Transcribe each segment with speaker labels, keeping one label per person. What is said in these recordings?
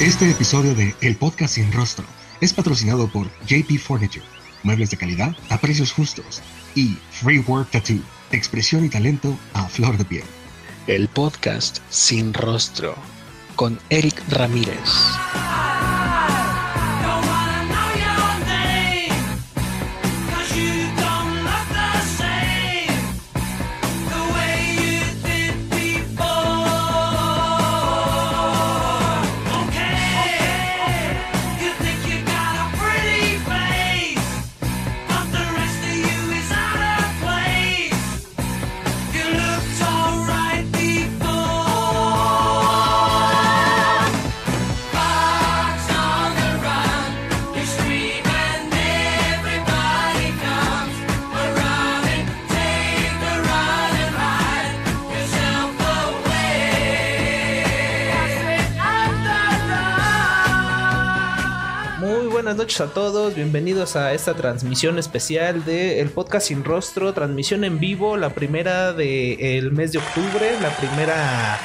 Speaker 1: Este episodio de El Podcast Sin Rostro es patrocinado por JP Furniture, muebles de calidad a precios justos, y Free Work Tattoo, expresión y talento a flor de piel.
Speaker 2: El Podcast Sin Rostro con Eric Ramírez.
Speaker 3: Noches a todos, bienvenidos a esta transmisión especial de El Podcast Sin Rostro, transmisión en vivo, la primera del mes de octubre, la primera...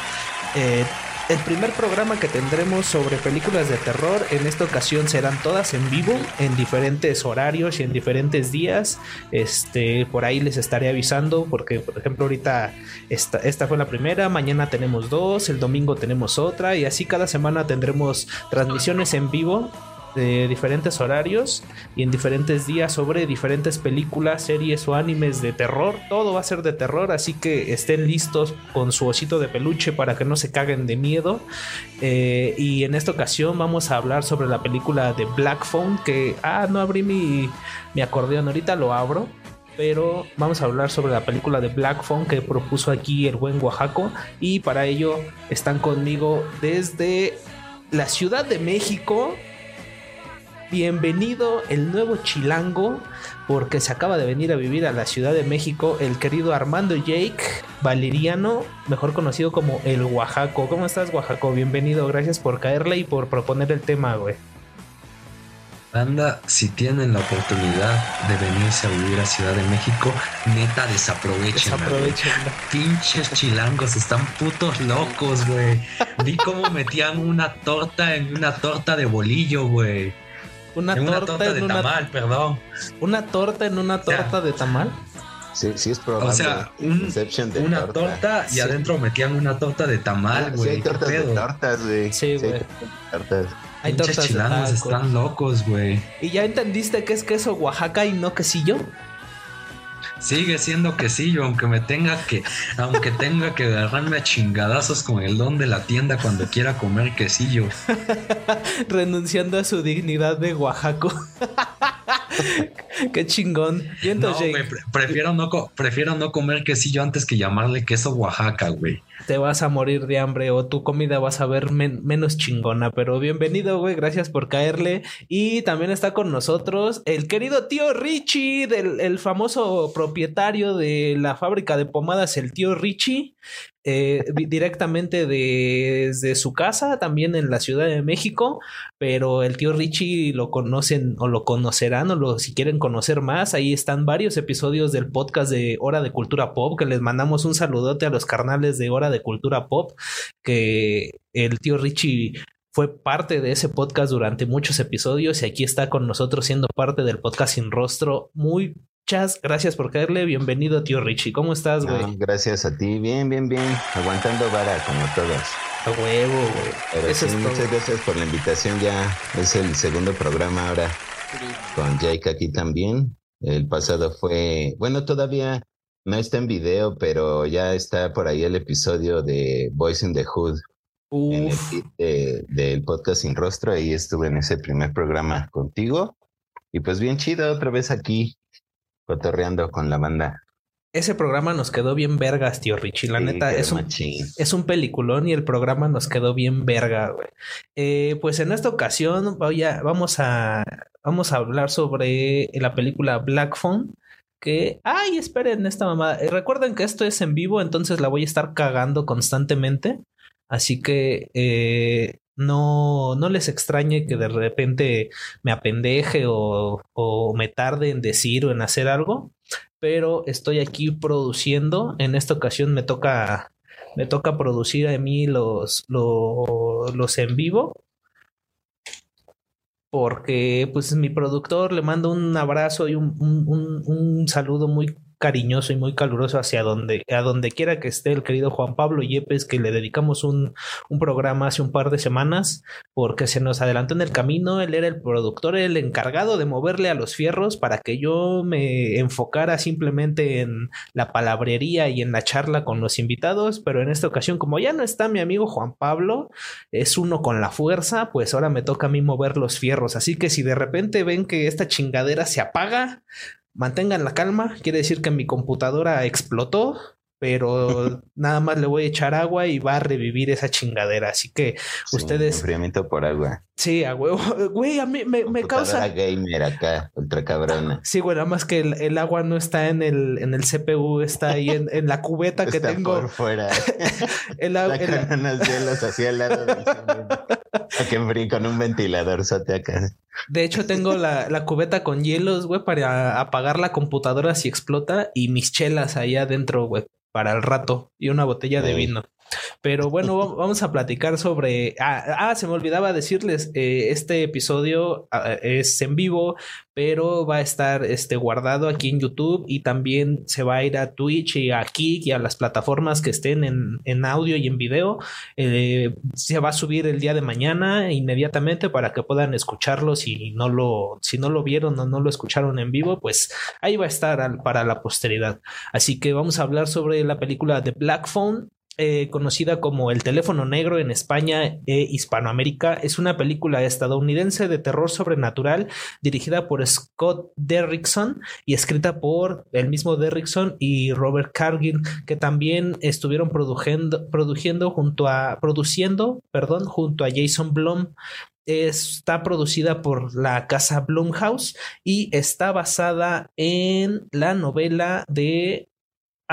Speaker 3: Eh, el primer programa que tendremos sobre películas de terror en esta ocasión serán todas en vivo, en diferentes horarios y en diferentes días. Este, por ahí les estaré avisando porque, por ejemplo, ahorita esta, esta fue la primera, mañana tenemos dos, el domingo tenemos otra y así cada semana tendremos transmisiones en vivo de diferentes horarios y en diferentes días sobre diferentes películas, series o animes de terror. Todo va a ser de terror, así que estén listos con su osito de peluche para que no se caguen de miedo. Eh, y en esta ocasión vamos a hablar sobre la película de Black Phone, que, ah, no abrí mi, mi acordeón, ahorita lo abro. Pero vamos a hablar sobre la película de Black Phone que propuso aquí el buen Oaxaco. Y para ello están conmigo desde la Ciudad de México, bienvenido el nuevo chilango, porque se acaba de venir a vivir a la Ciudad de México, el querido Armando Jake Valeriano, mejor conocido como el Oaxaco. ¿Cómo estás, Oaxaco? Bienvenido, gracias por caerle y por proponer el tema, güey.
Speaker 4: Anda, si tienen la oportunidad de venirse a vivir a Ciudad de México, neta desaprovechen. Pinches chilangos, están putos locos, güey. Vi cómo metían una torta en una torta de bolillo, güey.
Speaker 3: Una, torta, de tamal, perdón. Una torta en una torta de tamal.
Speaker 4: Sí, sí es probable. O sea, una torta, y adentro metían una torta de tamal, ah, güey.
Speaker 5: sí, hay tortas de tortas, güey.
Speaker 3: Sí, güey.
Speaker 4: tortas. Hay tortas de están locos, güey.
Speaker 3: ¿Y ya entendiste que es queso Oaxaca y no quesillo?
Speaker 4: Sigue siendo quesillo, aunque me tenga que, aunque tenga que agarrarme a chingadazos con el don de la tienda cuando quiera comer quesillo.
Speaker 3: Renunciando a su dignidad de Oaxaco. Qué chingón.
Speaker 4: no, prefiero no, prefiero no comer quesillo antes que llamarle queso Oaxaca, güey
Speaker 3: te vas a morir de hambre o tu comida vas a ver menos chingona. Pero bienvenido, güey, gracias por caerle. Y también está con nosotros el querido tío Richie, del el famoso propietario de la fábrica de pomadas, el tío Richie. Eh, directamente desde su casa, también en la Ciudad de México, pero el tío Richie lo conocen o lo conocerán o lo, si quieren conocer más, ahí están varios episodios del podcast de Hora de Cultura Pop, que les mandamos un saludote a los carnales de Hora de Cultura Pop, que el tío Richie fue parte de ese podcast durante muchos episodios y aquí está con nosotros siendo parte del podcast sin rostro. Muy Muchas gracias por caerle. Bienvenido, tío Richie. ¿Cómo estás, güey?
Speaker 5: gracias a ti. Bien, bien, bien. Aguantando vara como todos.
Speaker 3: A huevo, güey.
Speaker 5: sí, muchas gracias por la invitación. Ya es el segundo programa ahora con Jake aquí también. El pasado fue, bueno, todavía no está en video, pero ya está por ahí el episodio de Voice in the Hood. En el del podcast Sin Rostro. Ahí estuve en ese primer programa contigo. Y pues bien chido, otra vez aquí cotorreando con la banda.
Speaker 3: Ese programa nos quedó bien vergas, tío Richie. La neta, es un, es un peliculón y el programa nos quedó bien verga, güey. Eh, pues en esta ocasión voy a, vamos, a, vamos a hablar sobre la película Black Phone. Que, ay, esperen esta mamá. Eh, recuerden que esto es en vivo, entonces la voy a estar cagando constantemente. Así que eh, no, no les extrañe que de repente me apendeje o, o, me tarde en decir o en hacer algo. pero estoy aquí produciendo. En esta ocasión me toca, me toca producir a mí los, los, los en vivo porque pues mi productor le mando un abrazo y un, un, un, saludo muy cariñoso y muy caluroso hacia donde, a donde quiera que esté el querido Juan Pablo Yepes, que le dedicamos un, un, programa hace un par de semanas, porque se nos adelantó en el camino, él era el productor, el encargado de moverle a los fierros para que yo me enfocara simplemente en la palabrería y en la charla con los invitados, pero en esta ocasión, como ya no está mi amigo Juan Pablo, es uno con la fuerza, pues ahora me toca a mí mover los fierros, así que si de repente ven que esta chingadera se apaga, mantengan la calma, quiere decir que mi computadora explotó, pero nada más le voy a echar agua y va a revivir esa chingadera. Así que ustedes.
Speaker 5: Enfriamiento por agua.
Speaker 3: Sí, a huevo. Güey, a mí me, me causa.
Speaker 5: gamer acá, ultra cabrona.
Speaker 3: Sí, güey, nada más que el, agua no está en el, en el CPU, está ahí en, en la cubeta que
Speaker 5: está
Speaker 3: tengo.
Speaker 5: Por fuera. el agua. unos hielos así al lado del que con un ventilador sote acá.
Speaker 3: De hecho, tengo la, la cubeta con hielos, güey, para apagar la computadora si explota y mis chelas ahí adentro, güey para el rato y una botella de vino. Pero bueno, vamos a platicar sobre. Ah, ah, se me olvidaba decirles: eh, este episodio ah, es en vivo, pero va a estar este, guardado aquí en YouTube y también se va a ir a Twitch y a Kik y a las plataformas que estén en, en audio y en video. Eh, se va a subir el día de mañana inmediatamente para que puedan escucharlo. Si no lo, si no lo vieron o no lo escucharon en vivo, pues ahí va a estar para la posteridad. Así que vamos a hablar sobre la película de Black Phone eh, conocida como El teléfono negro en España e Hispanoamérica, es una película estadounidense de terror sobrenatural dirigida por Scott Derrickson y escrita por el mismo Derrickson y Robert Cargill, que también estuvieron produciendo, produciendo junto a produciendo, perdón, junto a Jason Blum. Está producida por la casa Blumhouse y está basada en la novela de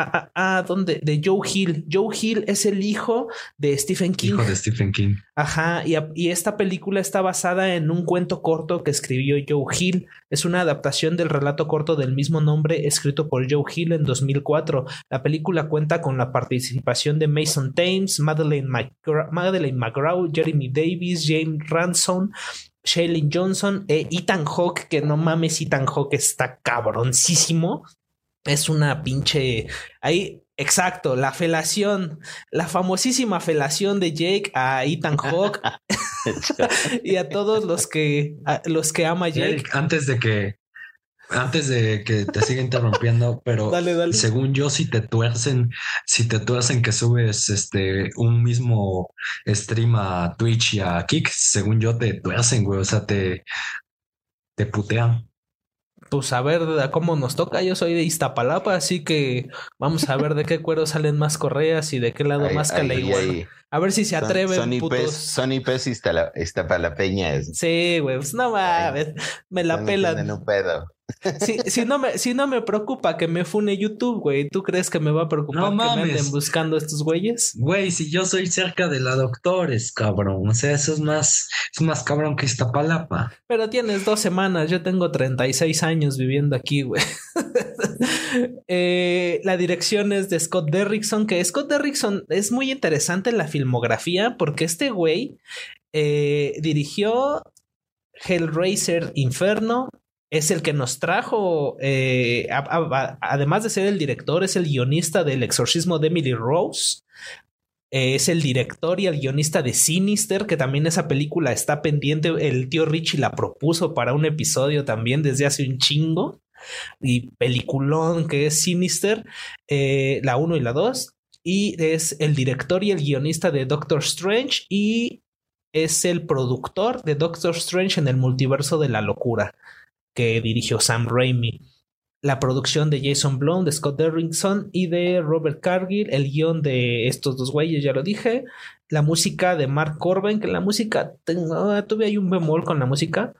Speaker 3: Ah, ah, ¿dónde? De Joe Hill. Joe Hill es el hijo de Stephen King.
Speaker 4: Hijo de Stephen King.
Speaker 3: Ajá, y, y, esta película está basada en un cuento corto que escribió Joe Hill. Es una adaptación del relato corto del mismo nombre escrito por Joe Hill en 2004. La película cuenta con la participación de Mason Thames, Madeleine, McGraw, Jeremy Davis, James Ransom, Shailene Johnson e Ethan Hawke, que no mames, Ethan Hawke está cabroncísimo es una pinche. Ahí, exacto, la felación, la famosísima felación de Jake a Ethan Hawke y a todos los que, los que ama Jake.
Speaker 4: Antes de que, antes de que te siga interrumpiendo, pero según yo, si te tuercen, si te tuercen que subes este un mismo stream a Twitch y a Kick, según yo te tuercen, güey. O sea, te, te putean
Speaker 3: pues a ver cómo nos toca. Yo soy de Iztapalapa, así que vamos a ver de qué cuero salen más correas y de qué lado más igual. A ver si se atreven.
Speaker 5: Sony putos. Sony Pes Iztapalapeña.
Speaker 3: Sí, güey, pues no mames, me la pelan.
Speaker 5: Un pedo.
Speaker 3: Si, si, no me, si no me preocupa que me fune YouTube, güey, ¿tú crees que me va a preocupar que me anden buscando estos güeyes?
Speaker 4: Güey, si yo soy cerca de la doctores, cabrón. O sea, eso es más, es más cabrón que esta palapa.
Speaker 3: Pero tienes dos semanas, yo tengo 36 años viviendo aquí, güey. Eh, la dirección es de Scott Derrickson, que Scott Derrickson es muy interesante en la filmografía porque este güey eh, dirigió Hellraiser Inferno, es el que nos trajo, eh, además de ser el director, es el guionista del exorcismo de Emily Rose. Eh, es el director y el guionista de Sinister, que también esa película está pendiente. El tío Richie la propuso para un episodio también desde hace un chingo. Y peliculón que es Sinister, eh, la 1 y la 2. Y es el director y el guionista de Doctor Strange y es el productor de Doctor Strange en el multiverso de la locura que dirigió Sam Raimi. La producción de Jason Blum, de Scott Derrickson y de Robert Cargill. El guion de estos dos güeyes, ya lo dije. La música de Mark Corbin, que la música, tengo, tuve ahí un bemol con la música.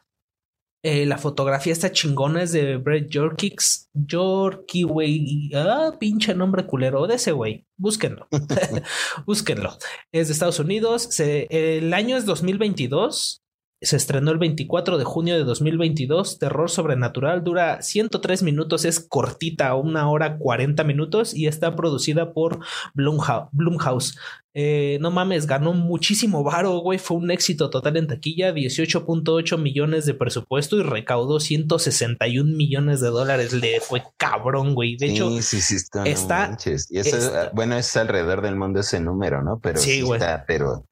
Speaker 3: Eh, la fotografía está chingona, es de Brett Jorkix. Yorkie, güey. Ah, pinche nombre culero de ese güey. Búsquenlo. Búsquenlo. Es de Estados Unidos. el año es 2022. Se estrenó el 24 de junio de 2022. Terror sobrenatural dura 103 minutos, es cortita, una hora 40 minutos y está producida por Blumhouse. Eh, no mames, ganó muchísimo varo, güey. Fue un éxito total en taquilla, 18.8 millones de presupuesto y recaudó 161 millones de dólares. Le fue cabrón, güey. De hecho,
Speaker 5: sí, sí, está. y eso, bueno, es alrededor del mundo ese número, ¿no? Pero sí, güey. Está, pero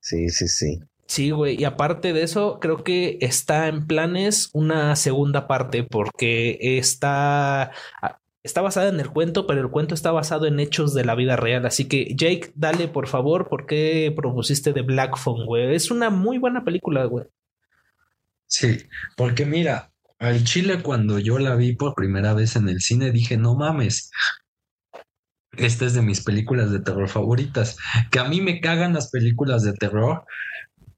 Speaker 5: sí, sí, sí.
Speaker 3: Sí, güey. Y aparte de eso, creo que está en planes una segunda parte porque está, ah, está basada en el cuento, pero el cuento está basado en hechos de la vida real. Así que, Jake, dale por favor, ¿por qué propusiste The Black Phone, güey? Es una muy buena película, güey.
Speaker 4: Sí, porque mira, al Chile cuando yo la vi por primera vez en el cine dije, no mames, esta es de mis películas de terror favoritas. Que a mí me cagan las películas de terror,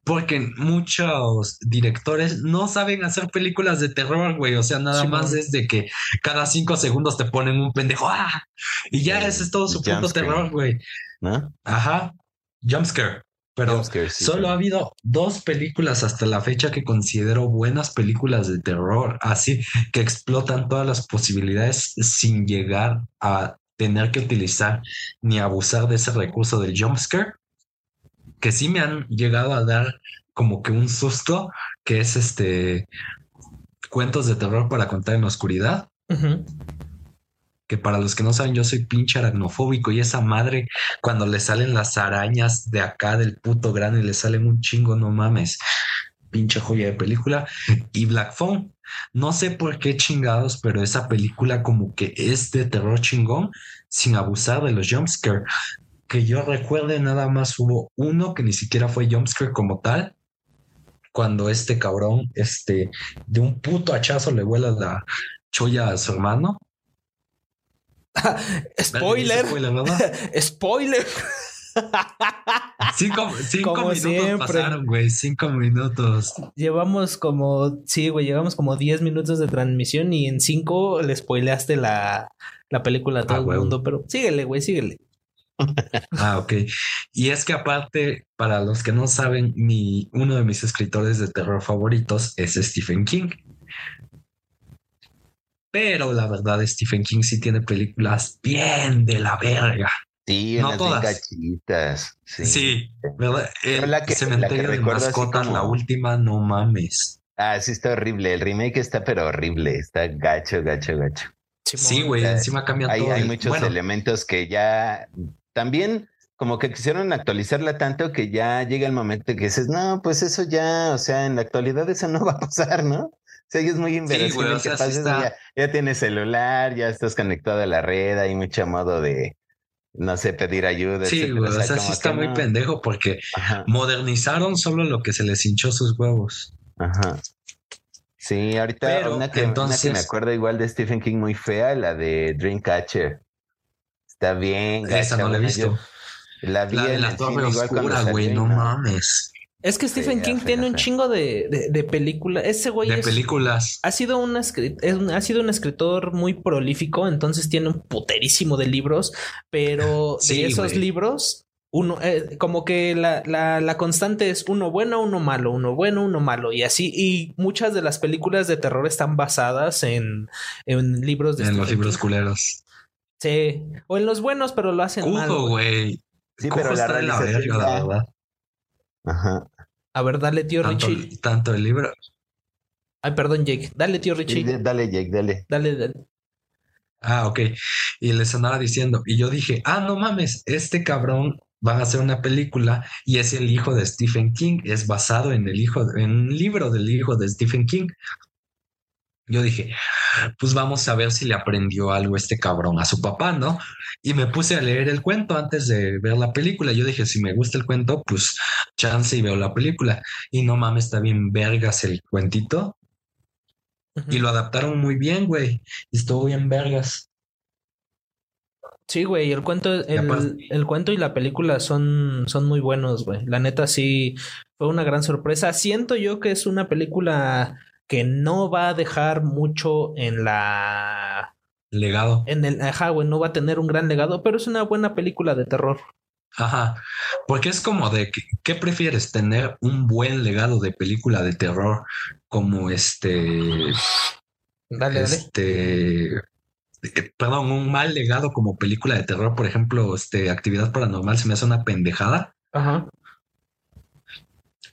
Speaker 4: porque muchos directores no saben hacer películas de terror, güey. O sea, nada más es de que cada cinco segundos te ponen un pendejo ¡ah! y ya ese es todo su punto terror, güey. ¿No? Ajá. Jumpscare. Pero solo ha habido dos películas hasta la fecha que considero buenas películas de terror, así que explotan todas las posibilidades sin llegar a tener que utilizar ni abusar de ese recurso del jumpscare que sí me han llegado a dar como que un susto, que es este cuentos de terror para contar en la oscuridad. Que para los que no saben, yo soy pinche aracnofóbico y esa madre, cuando le salen las arañas de acá del puto grano y le salen un chingo, no mames. Pinche joya de película. Y Black Phone, no sé por qué chingados, pero esa película como que es de terror chingón sin abusar de los jumpscare que yo recuerde, nada más hubo uno que ni siquiera fue jumpscare como tal. Cuando este cabrón, este, de un puto hachazo le vuela la cholla a su hermano.
Speaker 3: Spoiler. Spoiler.
Speaker 4: Cinco, minutos pasaron, güey. Cinco minutos.
Speaker 3: Llevamos como, sí, güey, llevamos como diez minutos de transmisión y en cinco le spoileaste la, la película a todo ah, el mundo. Pero síguele, güey, síguele.
Speaker 4: Ah, ok. Y es que aparte, para los que no saben, mi, uno de mis escritores de terror favoritos es Stephen King. Pero la verdad, Stephen King sí tiene películas bien de la verga.
Speaker 5: Sí, no todas.
Speaker 4: Sí. ¿verdad? la que, Cementerio de mascotas, la última, no mames.
Speaker 5: Ah, sí, está horrible. El remake está, pero horrible. Está gacho, gacho, gacho.
Speaker 4: Sí, güey, encima cambia
Speaker 5: todo. Hay muchos elementos que ya también como que quisieron actualizarla tanto que ya llega el momento que dices, no, pues eso ya, o sea, en la actualidad eso no va a pasar, ¿no? O sea, es muy inverosímil que ya, ya, tienes celular, ya estás conectado a la red, hay mucho modo de, no sé, pedir ayuda.
Speaker 4: Sí, güey, o sea, sí está muy pendejo porque modernizaron solo lo que se les hinchó sus huevos.
Speaker 5: Ajá. Sí, ahorita una, que, una que me acuerdo igual de Stephen King muy fea, la de Dreamcatcher. Está bien.
Speaker 4: Esa no la he visto.
Speaker 5: La vi
Speaker 4: la de la torre oscura, güey, no mames.
Speaker 3: Es que Stephen King tiene un chingo de, de, películas. Ese güey.
Speaker 4: De películas.
Speaker 3: Ha sido, un ha sido un escritor muy prolífico, entonces tiene un puterísimo de libros, pero de esos libros, uno, eh, como que la, la, la, constante es uno bueno, uno malo, uno bueno, uno malo, y así. Y muchas de las películas de terror están basadas en, en libros de.
Speaker 4: En los libros culeros.
Speaker 3: Sí, o en los buenos, pero lo hacen mal.
Speaker 4: güey. Sí, pero la, la verga, la verdad.
Speaker 5: Ajá.
Speaker 3: A ver, dale, tío Richie.
Speaker 4: Tanto el libro.
Speaker 3: Ay, perdón, Jake. Dale, tío Richie.
Speaker 5: dale, Jake, dale.
Speaker 3: Dale, dale.
Speaker 4: Ah, ok. Y les andaba diciendo, y yo dije, ah, no mames, este cabrón va a hacer una película y es el hijo de Stephen King, es basado en el hijo, en un libro del hijo de Stephen King. Yo dije, pues vamos a ver si le aprendió algo este cabrón a su papá, ¿no? Y me puse a leer el cuento antes de ver la película. Yo dije, si me gusta el cuento, pues chance y veo la película. Y no mames, está bien vergas el cuentito. Y lo adaptaron muy bien, güey. Estuvo bien vergas.
Speaker 3: Sí, güey, el cuento, el, el, cuento y la película son, son muy buenos, güey. La neta sí fue una gran sorpresa. Siento yo que es una película que no va a dejar mucho en la
Speaker 4: legado.
Speaker 3: En el ajá, güey, no va a tener un gran legado, pero es una buena película de terror.
Speaker 4: Ajá, porque es como de, ¿qué prefieres? ¿Tener un buen legado de película de terror como este...
Speaker 3: Dale,
Speaker 4: este, Perdón, un mal legado como película de terror, por ejemplo, este, Actividad Paranormal se me hace una pendejada.
Speaker 3: Ajá.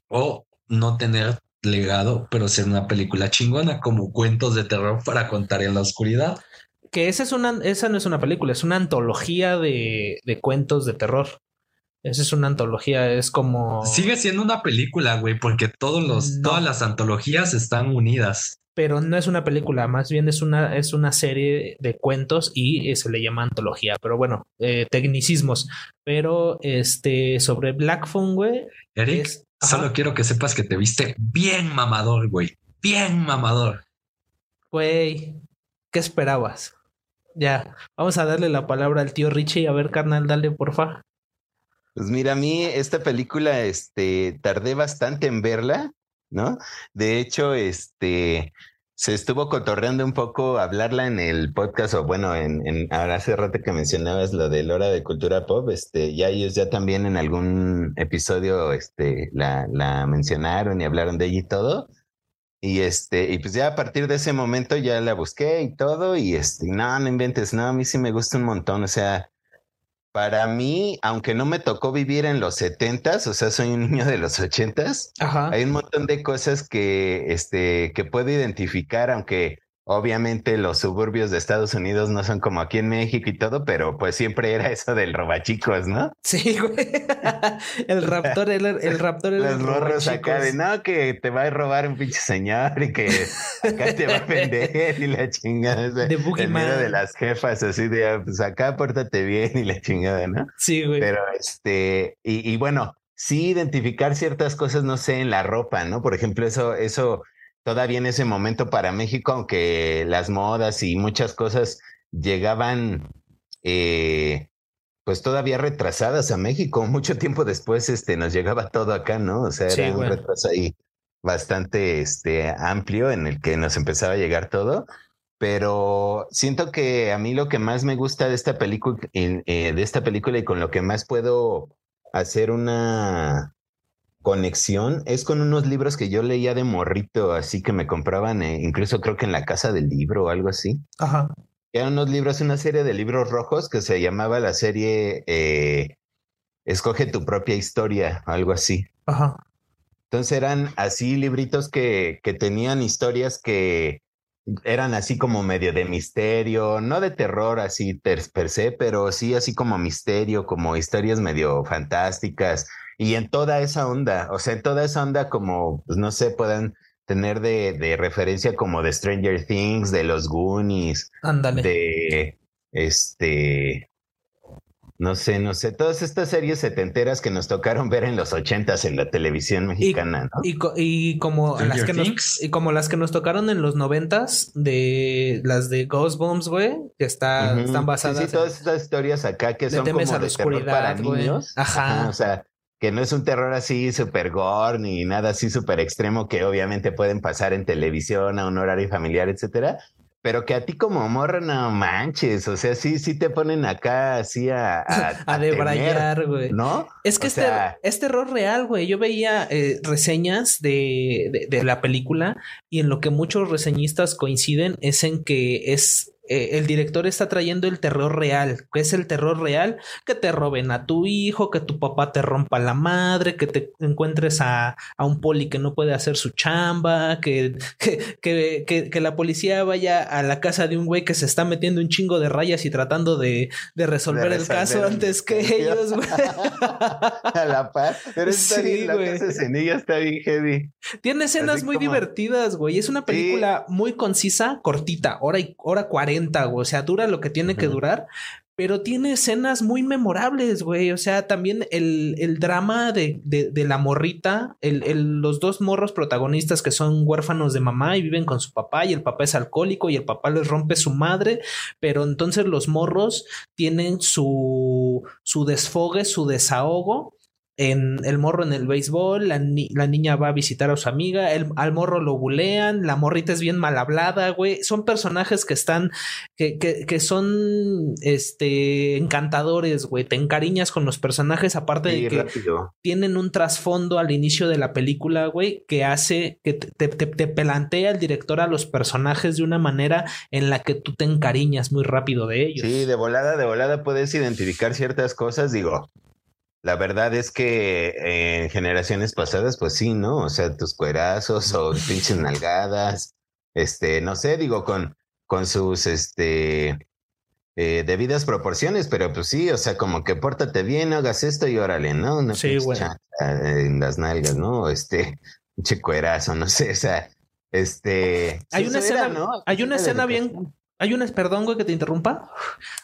Speaker 4: O no tener legado, pero ser una película chingona como cuentos de terror para contar en la oscuridad.
Speaker 3: Que esa es una, esa no es una película, es una antología de, de cuentos de terror. Esa es una antología, es como.
Speaker 4: Sigue siendo una película, güey, porque todos los, todas las antologías están unidas.
Speaker 3: Pero no es una película, más bien es una, es una serie de cuentos y se le llama antología. Pero bueno, eh, tecnicismos. Pero este, sobre Black Phone, güey.
Speaker 4: Eric, solo quiero que sepas que te viste bien mamador, güey. Bien mamador.
Speaker 3: Güey, ¿qué esperabas? Ya, vamos a darle la palabra al tío Richie. A ver, carnal, dale, porfa.
Speaker 5: Pues mira, a mí esta película, este, tardé bastante en verla, ¿no? De hecho, este, se estuvo cotorreando un poco hablarla en el podcast, o bueno, en, en ahora hace rato que mencionabas lo de Hora de Cultura Pop, este, ya ellos ya también en algún episodio, este, la, la mencionaron y hablaron de ella y todo. Y este, y pues ya a partir de ese momento ya la busqué y todo, y este, no, no inventes, no, a mí sí me gusta un montón, o sea, para mí, aunque no me tocó vivir en los setentas, o sea, soy un niño de los ochentas, hay un montón de cosas que, este, que puedo identificar, aunque Obviamente los suburbios de Estados Unidos no son como aquí en México y todo, pero pues siempre era eso del robachicos, ¿no?
Speaker 3: Sí, güey. El raptor, el, el raptor
Speaker 5: Los morros acá de no, que te va a robar un pinche señor y que acá te va a vender y la chingada. De el miedo de las jefas, así de ah, pues acá pórtate bien y la chingada, ¿no?
Speaker 3: Sí, güey.
Speaker 5: Pero este, y, y bueno, sí identificar ciertas cosas, no sé, en la ropa, ¿no? Por ejemplo, eso, eso todavía en ese momento para México, aunque las modas y muchas cosas llegaban, eh, pues todavía retrasadas a México. Mucho tiempo después, este, nos llegaba todo acá, ¿no? O sea, era un retraso ahí bastante, este, amplio en el que nos empezaba a llegar todo. Pero siento que a mí lo que más me gusta de esta película, eh, de esta película y con lo que más puedo hacer una, conexión es con unos libros que yo leía de morrito, así que me compraban, eh, incluso creo que en la casa del libro o algo así.
Speaker 3: Ajá.
Speaker 5: Eran unos libros, una serie de libros rojos que se llamaba la serie eh, Escoge tu propia historia, algo así.
Speaker 3: Ajá.
Speaker 5: Entonces eran así libritos que, que tenían historias que eran así como medio de misterio, no de terror así per se, pero sí así como misterio, como historias medio fantásticas y en toda esa onda, o sea, en toda esa onda como, pues no sé, puedan tener de, de referencia como de Stranger Things, de los Goonies,
Speaker 3: Ándale.
Speaker 5: de este, no sé, no sé, todas estas series setenteras que nos tocaron ver en los ochentas en la televisión mexicana,
Speaker 3: y, ¿no? Y, como las que nos, y como las que nos tocaron en los noventas, de las de Ghostbusters, güey, que está, están basadas.
Speaker 5: Sí, todas estas historias acá que son como de terror para niños.
Speaker 3: Ajá.
Speaker 5: O sea, que no es un terror así super gore ni nada así súper extremo que obviamente pueden pasar en televisión a un horario familiar, etcétera, pero que a ti como morra no manches, o sea, sí, sí te ponen acá así a...
Speaker 3: A, debrayar, güey.
Speaker 5: ¿No?
Speaker 3: Es que este, es terror real, güey. Yo veía eh, reseñas de, de, la película y en lo que muchos reseñistas coinciden es en que es eh, el director está trayendo el terror real. ¿Qué es el terror real? Que te roben a tu hijo, que tu papá te rompa la madre, que te encuentres a, a un poli que no puede hacer su chamba, que, que, que, que, la policía vaya a la casa de un güey que se está metiendo un chingo de rayas y tratando de, de resolver el caso antes que ellos, güey.
Speaker 5: a la paz. Pero está sí, bien, está bien heavy.
Speaker 3: Tiene escenas muy divertidas, güey. Es una película muy concisa, cortita, hora y hora o sea, dura lo que tiene que durar, pero tiene escenas muy memorables, güey. O sea, también el, el drama de, de, la morrita, el, el, los dos morros protagonistas que son huérfanos de mamá y viven con su papá y el papá es alcohólico y el papá les rompe su madre, pero entonces los morros tienen su, su desfogue, su desahogo en el morro en el béisbol, la, niña va a visitar a su amiga, el, al morro lo bulean, la morrita es bien mal hablada, güey. Son personajes que están, que, que, que son, este, encantadores, güey. Te encariñas con los personajes, aparte de que tienen un trasfondo al inicio de la película, güey, que hace, que te, te, te pelantea el director a los personajes de una manera en la que tú te encariñas muy rápido de ellos.
Speaker 5: Sí, de volada, de volada puedes identificar ciertas cosas, digo la verdad es que en generaciones pasadas, pues sí, ¿no? O sea, tus cuerazos o pinches nalgadas, este, no sé, digo, con, con sus, este, eh, debidas proporciones, pero pues sí, o sea, como que pórtate bien, hagas esto y órale, ¿no? Una
Speaker 3: sí, güey.
Speaker 5: En las nalgas, ¿no? Este, pinche cuerazo, no sé, o sea, este.
Speaker 3: Hay una escena, ¿no? Hay una escena bien, hay una, perdón, güey, que te interrumpa.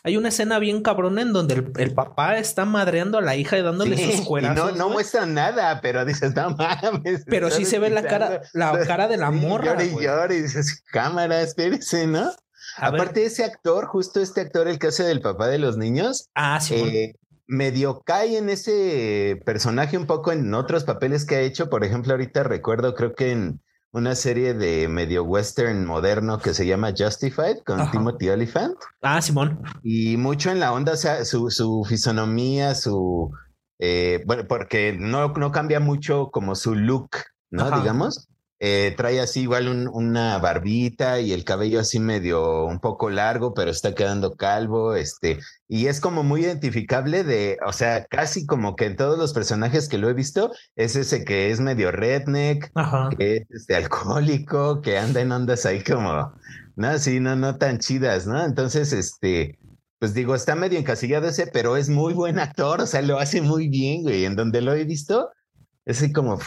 Speaker 3: Hay una escena bien cabrona en donde el, papá está madreando a la hija y dándole sus cuerazos.
Speaker 5: no, no muestra nada, pero dices, no mames.
Speaker 3: Pero sí se ve la cara, la cara de la morra.
Speaker 5: y llora y dices, cámara, espérese, ¿no? Aparte, ese actor, justo este actor, el que hace del papá de los niños.
Speaker 3: Ah, sí.
Speaker 5: Eh, medio cae en ese personaje un poco en otros papeles que ha hecho. Por ejemplo, ahorita recuerdo, creo que en una serie de medio western moderno que se llama Justified con Timothy Oliphant.
Speaker 3: Ah, Simón.
Speaker 5: Y mucho en la onda, o sea, su, su fisonomía, su... Eh, bueno, porque no, no cambia mucho como su look, ¿no? Digamos. Eh, trae así igual una barbita y el cabello así medio un poco largo, pero está quedando calvo, este, y es como muy identificable de, o sea, casi como que en todos los personajes que lo he visto, es ese que es medio redneck, que es este, alcohólico, que anda en ondas ahí como, no, sí, no, no tan chidas, ¿no? Entonces, este, pues digo, está medio encasillado ese, pero es muy buen actor, o sea, lo hace muy bien, güey, en donde lo he visto, es así como...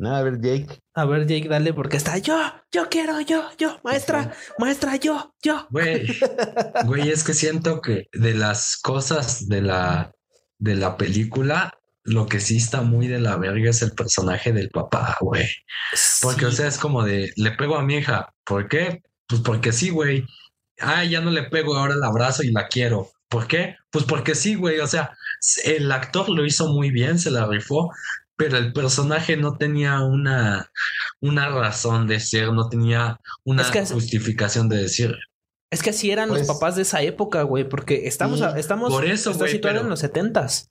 Speaker 5: No, a ver, Jake.
Speaker 3: A ver, Jake, dale, porque está yo, yo quiero, yo, yo, maestra, maestra, yo, yo.
Speaker 4: Güey, güey, es que siento que de las cosas de la, de la película, lo que sí está muy de la verga es el personaje del papá, güey. Porque, o sea, es como de, le pego a mi hija. ¿Por qué? Pues porque sí, güey. Ah, ya no le pego, ahora la abrazo y la quiero. ¿Por qué? Pues porque sí, güey. O sea, el actor lo hizo muy bien, se la rifó, pero el personaje no tenía una, una razón de ser, no tenía una justificación de decir.
Speaker 3: Es que así eran los pues papás de esa época, güey, porque estamos, estamos
Speaker 4: por eso, está
Speaker 3: situado en los setentas.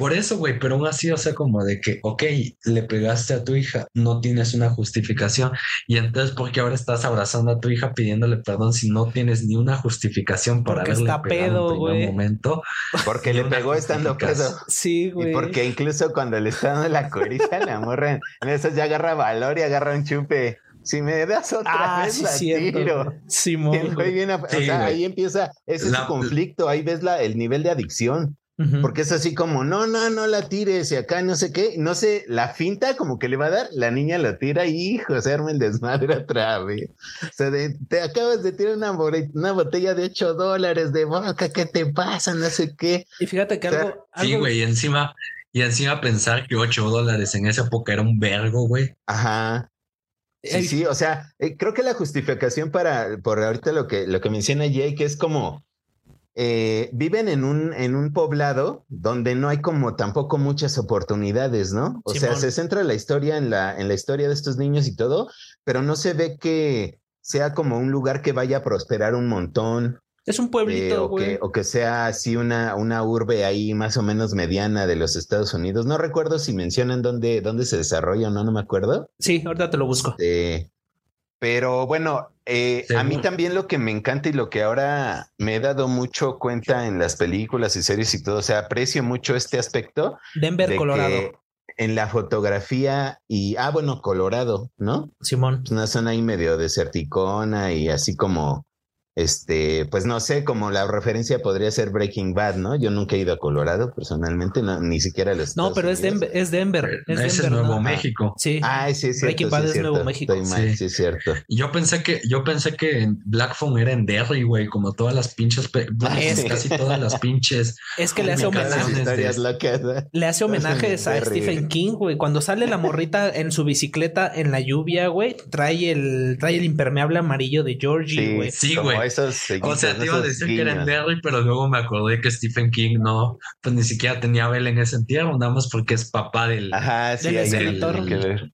Speaker 4: Por eso, güey, pero aún así, o sea, como de que, ok, le pegaste a tu hija, no tienes una justificación. Y entonces, ¿por qué ahora estás abrazando a tu hija pidiéndole perdón si no tienes ni una justificación para
Speaker 3: porque está pedo, güey.
Speaker 4: momento?
Speaker 5: Porque le pegó estando pedo.
Speaker 3: Sí, güey.
Speaker 5: Y porque incluso cuando le está dando la corita, la morra en eso ya agarra valor y agarra un chupe. Si me das otra ah, vez la tiro.
Speaker 3: Simón.
Speaker 5: o sea, ahí empieza ese conflicto, ahí ves la, el nivel de adicción. Porque es así como, no, no, no la tires y acá no sé qué, no sé, la finta como que le va a dar, la niña la tira y hijo, se arma el desmadre otra vez. O sea, te acabas de tirar una, una botella de 8 dólares de boca, ¿qué te pasa? No sé qué.
Speaker 3: Y fíjate que algo,
Speaker 4: Sí, güey, encima, y encima pensar que 8 dólares en esa época era un vergo, güey.
Speaker 5: Ajá. Sí, sí, o sea, eh, creo que la justificación para, por ahorita lo que, lo que menciona Jake es como, eh, viven en un, en un poblado donde no hay como tampoco muchas oportunidades, ¿no? O sea, se centra la historia en la, en la historia de estos niños y todo, pero no se ve que sea como un lugar que vaya a prosperar un montón.
Speaker 3: Es un pueblito,
Speaker 5: eh, o, que, o, que, sea así una, una urbe ahí más o menos mediana de los Estados Unidos. No recuerdo si mencionan dónde, dónde se desarrolla o no, no me acuerdo.
Speaker 3: Sí, ahorita te lo busco.
Speaker 5: Este, pero bueno, eh, a mí también lo que me encanta y lo que ahora me he dado mucho cuenta en las películas y series y todo, o sea, aprecio mucho este aspecto.
Speaker 3: Denver, Colorado.
Speaker 5: En la fotografía y, ah, bueno, Colorado, ¿no?
Speaker 3: Simón.
Speaker 5: una zona ahí medio deserticona y así como este, pues no sé, como la referencia podría ser Breaking Bad, ¿no? Yo nunca he ido a Colorado personalmente, ni siquiera los
Speaker 3: No, pero es Denver, es Denver.
Speaker 4: Es, Nuevo México.
Speaker 3: Sí.
Speaker 5: Ah, sí, es
Speaker 3: cierto. Breaking Bad es Nuevo México.
Speaker 5: sí. sí, es cierto.
Speaker 4: Yo pensé que, yo pensé que Black Phone era en Derry, güey, como todas las pinches, ah, casi todas las pinches.
Speaker 3: Es que le hace homenajes. Le hace homenajes a Stephen King, güey. Cuando sale la morrita en su bicicleta en la lluvia, güey, trae el, trae el impermeable amarillo de Georgie, güey.
Speaker 4: Sí, güey.
Speaker 5: esos.
Speaker 4: O sea, te iba a decir que era en Derry, pero luego me acordé que Stephen King no, pues ni siquiera tenía a en ese entierro, nada más porque es papá del.
Speaker 5: Ajá, sí, hay que ver.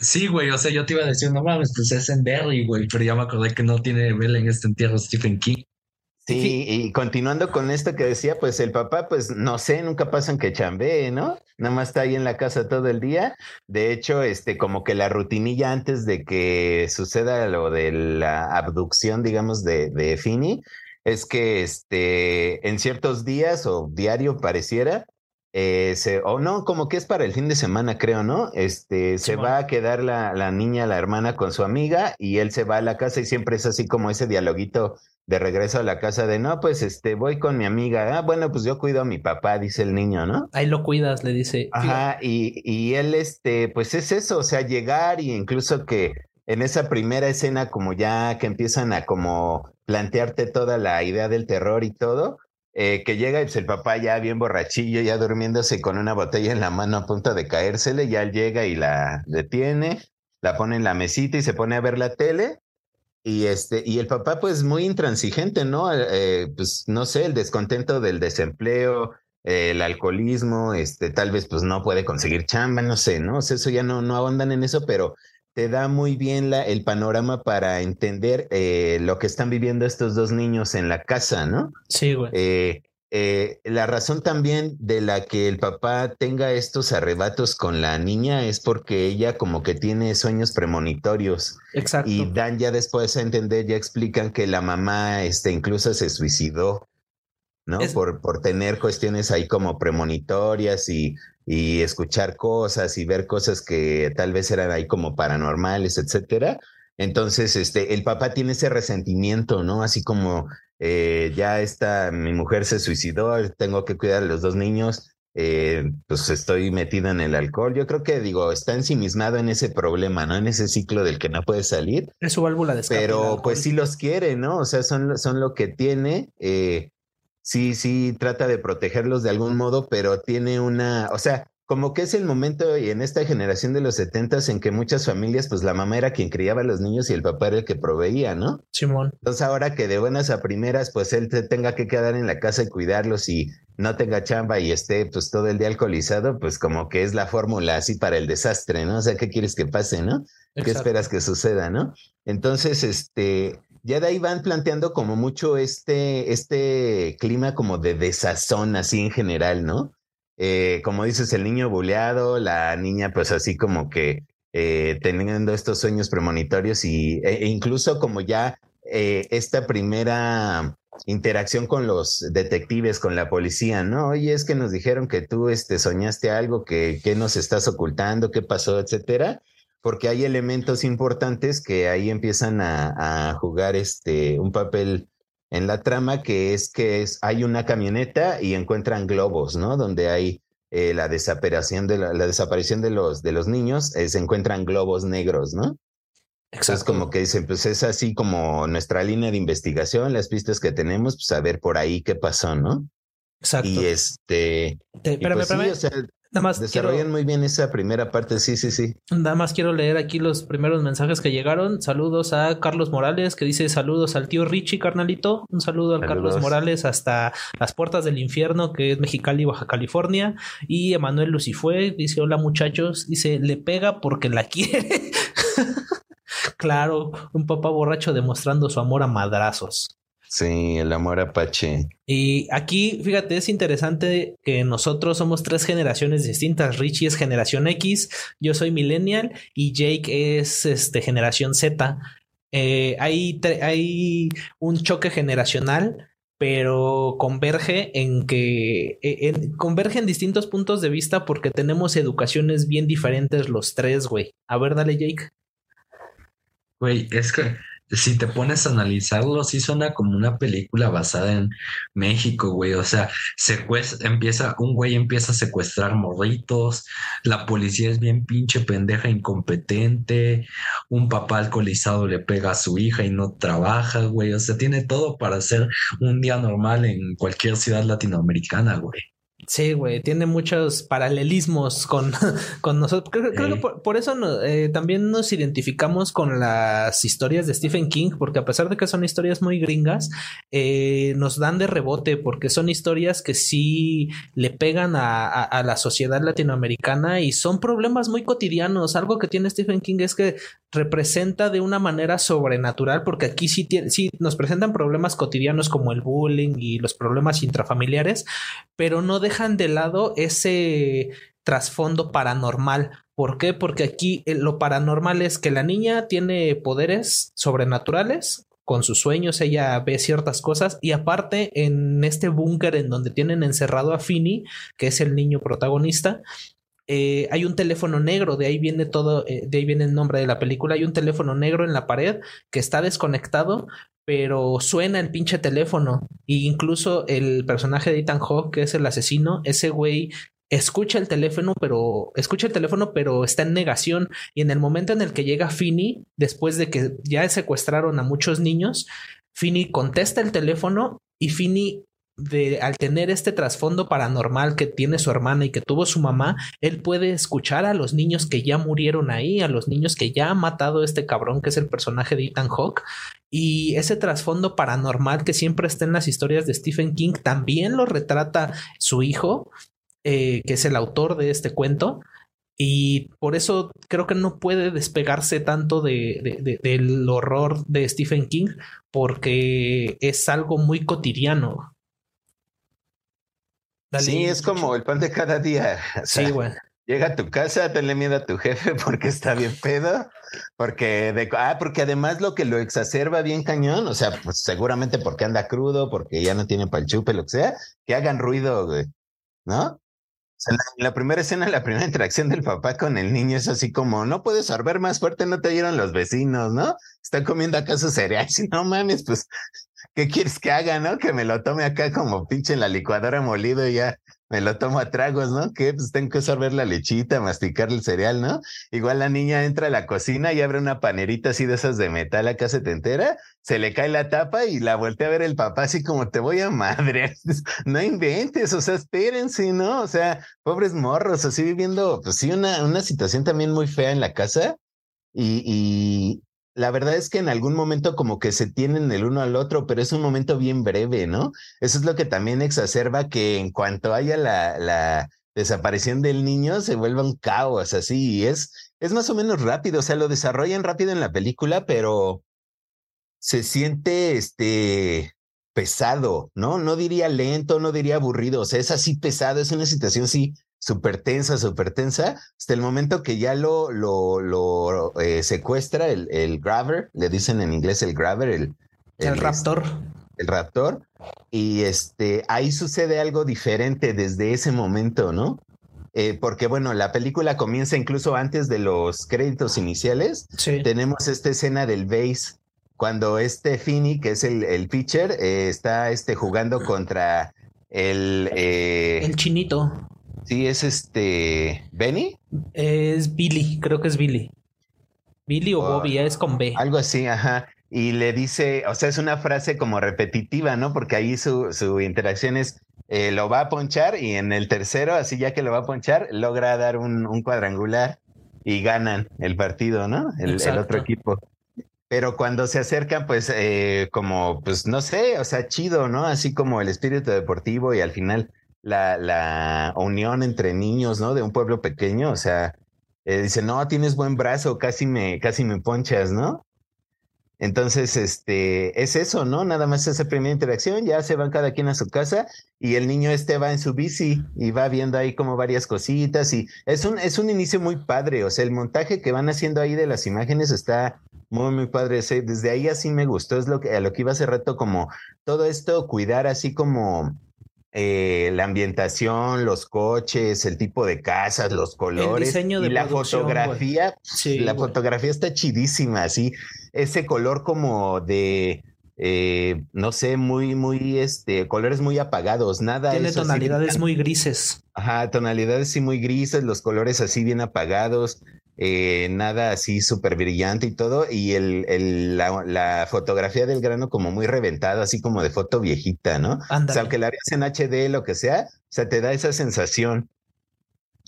Speaker 4: Sí, güey, o sea, yo te iba a decir, no mames, pues es en Derry, güey, pero ya me acordé que no tiene Bella en este entierro Stephen King.
Speaker 5: Sí, y continuando con esto que decía, pues el papá, pues no sé, nunca pasan que chambee, ¿no? Nada más está ahí en la casa todo el día. De hecho, este, como que la rutinilla antes de que suceda lo de la abducción, digamos, de, de Fini, es que este, en ciertos días o diario pareciera, eh, se, o no, como que es para el fin de semana, creo, ¿no? Este, se va a quedar la, la niña, la hermana con su amiga y él se va a la casa y siempre es así como ese dialoguito de regreso a la casa de, no, pues este, voy con mi amiga. Ah, bueno, pues yo cuido a mi papá, dice el niño, ¿no?
Speaker 3: Ahí lo cuidas, le dice.
Speaker 5: Ajá, y, y él, este, pues es eso, o sea, llegar y incluso que en esa primera escena, como ya que empiezan a como plantearte toda la idea del terror y todo, eh, que llega el papá ya bien borrachillo, ya durmiéndose con una botella en la mano a punto de caérsele, ya llega y la detiene, la pone en la mesita y se pone a ver la tele y este, y el papá, pues muy intransigente, ¿no? Eh, pues no sé, el descontento del desempleo, el alcoholismo, este, tal vez pues no puede conseguir chamba, no sé, ¿no? O sea, eso ya no, no ahondan en eso, pero te da muy bien la, el panorama para entender eh, lo que están viviendo estos dos niños en la casa, ¿no?
Speaker 3: Sí, güey.
Speaker 5: Eh, eh, la razón también de la que el papá tenga estos arrebatos con la niña es porque ella como que tiene sueños premonitorios.
Speaker 3: Exacto.
Speaker 5: Y dan ya después a entender, ya explican que la mamá este, incluso se suicidó, ¿no? Por, por tener cuestiones ahí como premonitorias y, y escuchar cosas y ver cosas que tal vez eran ahí como paranormales, etcétera. Entonces, este, el papá tiene ese resentimiento, ¿no? Así como eh, ya está, mi mujer se suicidó, tengo que cuidar a los dos niños, eh, pues estoy metido en el alcohol. Yo creo que, digo, está ensimismado en ese problema, ¿no? En ese ciclo del que no puede salir.
Speaker 3: Es su válvula de escape.
Speaker 5: Pero pues sí los quiere, ¿no? O sea, son, son lo que tiene. Eh, sí, sí, trata de protegerlos de algún modo, pero tiene una, o sea, como que es el momento y en esta generación de los setentas en que muchas familias, pues la mamá era quien criaba a los niños y el papá era el que proveía, ¿no?
Speaker 3: Simón.
Speaker 5: Entonces ahora que de buenas a primeras, pues él te tenga que quedar en la casa y cuidarlos y no tenga chamba y esté pues todo el día alcoholizado, pues como que es la fórmula así para el desastre, ¿no? O sea, ¿qué quieres que pase, no? ¿Qué esperas que suceda, no? Entonces, este, ya de ahí van planteando como mucho este, este clima como de desazón así en general, ¿no? Eh, como dices, el niño buleado, la niña pues así como que eh, teniendo estos sueños premonitorios y, e, e incluso como ya eh, esta primera interacción con los detectives, con la policía, ¿no? Oye, es que nos dijeron que tú este, soñaste algo, que, que nos estás ocultando, qué pasó, etcétera, porque hay elementos importantes que ahí empiezan a, a jugar este, un papel en la trama, que es que es, hay una camioneta y encuentran globos, ¿no? Donde hay eh, la desaparición de la, desaparición de los de los niños, eh, se encuentran globos negros, ¿no? Exacto. como que dicen, pues es así como nuestra línea de investigación, las pistas que tenemos, pues a ver por ahí qué pasó, ¿no?
Speaker 3: Exacto.
Speaker 5: Y este.
Speaker 3: espérame,
Speaker 5: pues, Nada más Desarrollan muy bien esa primera parte, sí, sí, sí.
Speaker 3: Nada más quiero leer aquí los primeros mensajes que llegaron. Saludos a Carlos Morales, que dice saludos al tío Richie, carnalito. Un saludo al Carlos Morales hasta las puertas del infierno, que es Mexicali, Baja California. Y Emanuel Lucifue dice: Hola muchachos. Dice: Le pega porque la quiere. claro, un papá borracho demostrando su amor a madrazos.
Speaker 5: Sí, el amor apache.
Speaker 3: Y aquí, fíjate, es interesante que nosotros somos tres generaciones distintas. Richie es generación X, yo soy millennial y Jake es este, generación Z. Eh, hay, hay un choque generacional, pero converge en que e, converge en distintos puntos de vista porque tenemos educaciones bien diferentes los tres, güey. A ver, dale, Jake.
Speaker 4: Güey, es que si te pones a analizarlo, sí suena como una película basada en México, güey. O sea, empieza, un güey empieza a secuestrar morritos, la policía es bien pinche pendeja, incompetente, un papá alcoholizado le pega a su hija y no trabaja, güey. O sea, tiene todo para ser un día normal en cualquier ciudad latinoamericana, güey.
Speaker 3: Sí, güey, tiene muchos paralelismos con, con nosotros. Creo, que por, eso eh, también nos identificamos con las historias de Stephen King, porque a pesar de que son historias muy gringas, eh, nos dan de rebote, porque son historias que sí le pegan a, a, la sociedad latinoamericana y son problemas muy cotidianos. Algo que tiene Stephen King es que representa de una manera sobrenatural, porque aquí sí, nos presentan problemas cotidianos como el bullying y los problemas intrafamiliares, pero no dejan de lado ese trasfondo paranormal. ¿Por qué? Porque aquí eh, lo paranormal es que la niña tiene poderes sobrenaturales. Con sus sueños ella ve ciertas cosas y aparte en este búnker en donde tienen encerrado a Finny, que es el niño protagonista, eh, hay un teléfono negro, de ahí viene todo, eh, de ahí viene el nombre de la película, hay un teléfono negro en la pared que está desconectado, pero suena el pinche teléfono. E incluso el personaje de Ethan Hawke, que es el asesino, ese güey escucha el teléfono, pero escucha el teléfono, pero está en negación. Y en el momento en el que llega Finny, después de que ya secuestraron a muchos niños, Finny contesta el teléfono y Finny de al tener este trasfondo paranormal que tiene su hermana y que tuvo su mamá, él puede escuchar a los niños que ya murieron ahí, a los niños que ya ha matado este cabrón que es el personaje de Ethan Hawke. Y ese trasfondo paranormal que siempre está en las historias de Stephen King también lo retrata su hijo, eh, que es el autor de este cuento. Y por eso creo que no puede despegarse tanto de, del horror de Stephen King, porque es algo muy cotidiano.
Speaker 5: Sí, es como el pan de cada día.
Speaker 3: sí, güey.
Speaker 5: Llega a tu casa, tenle miedo a tu jefe porque está bien pedo, porque de, ah, porque además lo que lo exacerba bien cañón, o sea, pues seguramente porque anda crudo, porque ya no tiene palchupe, lo que sea, que hagan ruido, güey, ¿no? O sea, en la, primera escena, la primera interacción del papá con el niño es así como, no puedes sorber más fuerte, no te oyeron los vecinos, ¿no? Están comiendo acá su cereal, si no mames, pues ¿qué quieres que haga, no? Que me lo tome acá como pinche en la licuadora molido y ya me lo tomo a tragos, ¿no? Que pues tengo que sorber la lechita, masticar el cereal, ¿no? Igual la niña entra a la cocina y abre una panerita así de esas de metal acá se te entera, se le cae la tapa y la voltea a ver el papá así como te voy a madre. No inventes, o sea, espérense, ¿no? O sea, pobres morros, así viviendo, pues sí, una, una situación también muy fea en la casa. y, la verdad es que en algún momento como que se tienen el uno al otro, pero es un momento bien breve, ¿no? Eso es lo que también exacerba que en cuanto haya la, la desaparición del niño se vuelva un caos así y es, es más o menos rápido, o sea, lo desarrollan rápido en la película, pero se siente este pesado, ¿no? No diría lento, no diría aburrido, o sea, es así pesado, es una situación así súper tensa, súper tensa, hasta el momento que ya lo, lo, lo eh, secuestra el, el Graver, le dicen en inglés el Graver, el,
Speaker 3: el, Raptor.
Speaker 5: El Raptor. Y este, ahí sucede algo diferente desde ese momento, ¿no? Eh, porque bueno, la película comienza incluso antes de los créditos iniciales.
Speaker 3: Sí.
Speaker 5: Tenemos esta escena del base, cuando este Finney, que es el, el pitcher, eh, está este, jugando contra el...
Speaker 3: el chinito.
Speaker 5: Sí, es este. ¿Benny?
Speaker 3: Es Billy, creo que es Billy. Billy o Bobby, es con B.
Speaker 5: Algo así, ajá. Y le dice, o sea, es una frase como repetitiva, ¿no? Porque ahí su, su interacción es, eh, lo va a ponchar y en el tercero, así ya que lo va a ponchar, logra dar un, un cuadrangular y ganan el partido, ¿no? El, el, otro equipo. Pero cuando se acercan, pues, eh, como, pues, no sé, o sea, chido, ¿no? Así como el espíritu deportivo y al final la, la unión entre niños, ¿no? De un pueblo pequeño, o sea, eh, dice, no, tienes buen brazo, casi me, casi me ponchas, ¿no? Entonces, este, es eso, ¿no? Nada más esa primera interacción, ya se van cada quien a su casa y el niño este va en su bici y va viendo ahí como varias cositas y es un, es un inicio muy padre, o sea, el montaje que van haciendo ahí de las imágenes está muy, muy padre. Desde ahí así me gustó, es lo que, a lo que iba hace rato, como todo esto, cuidar así como eh, la ambientación, los coches, el tipo de casas, los colores
Speaker 3: y
Speaker 5: la fotografía. la fotografía está chidísima, así ese color como de eh, no sé, muy, muy, este, colores muy apagados, nada.
Speaker 3: Tiene tonalidades muy grises.
Speaker 5: Ajá, tonalidades sí muy grises, los colores así bien apagados. Eh, nada así súper brillante y todo, y el, el la, la, fotografía del grano como muy reventado, así como de foto viejita, ¿no? O sea, aunque la harías en HD, lo que sea, o sea, te da esa sensación.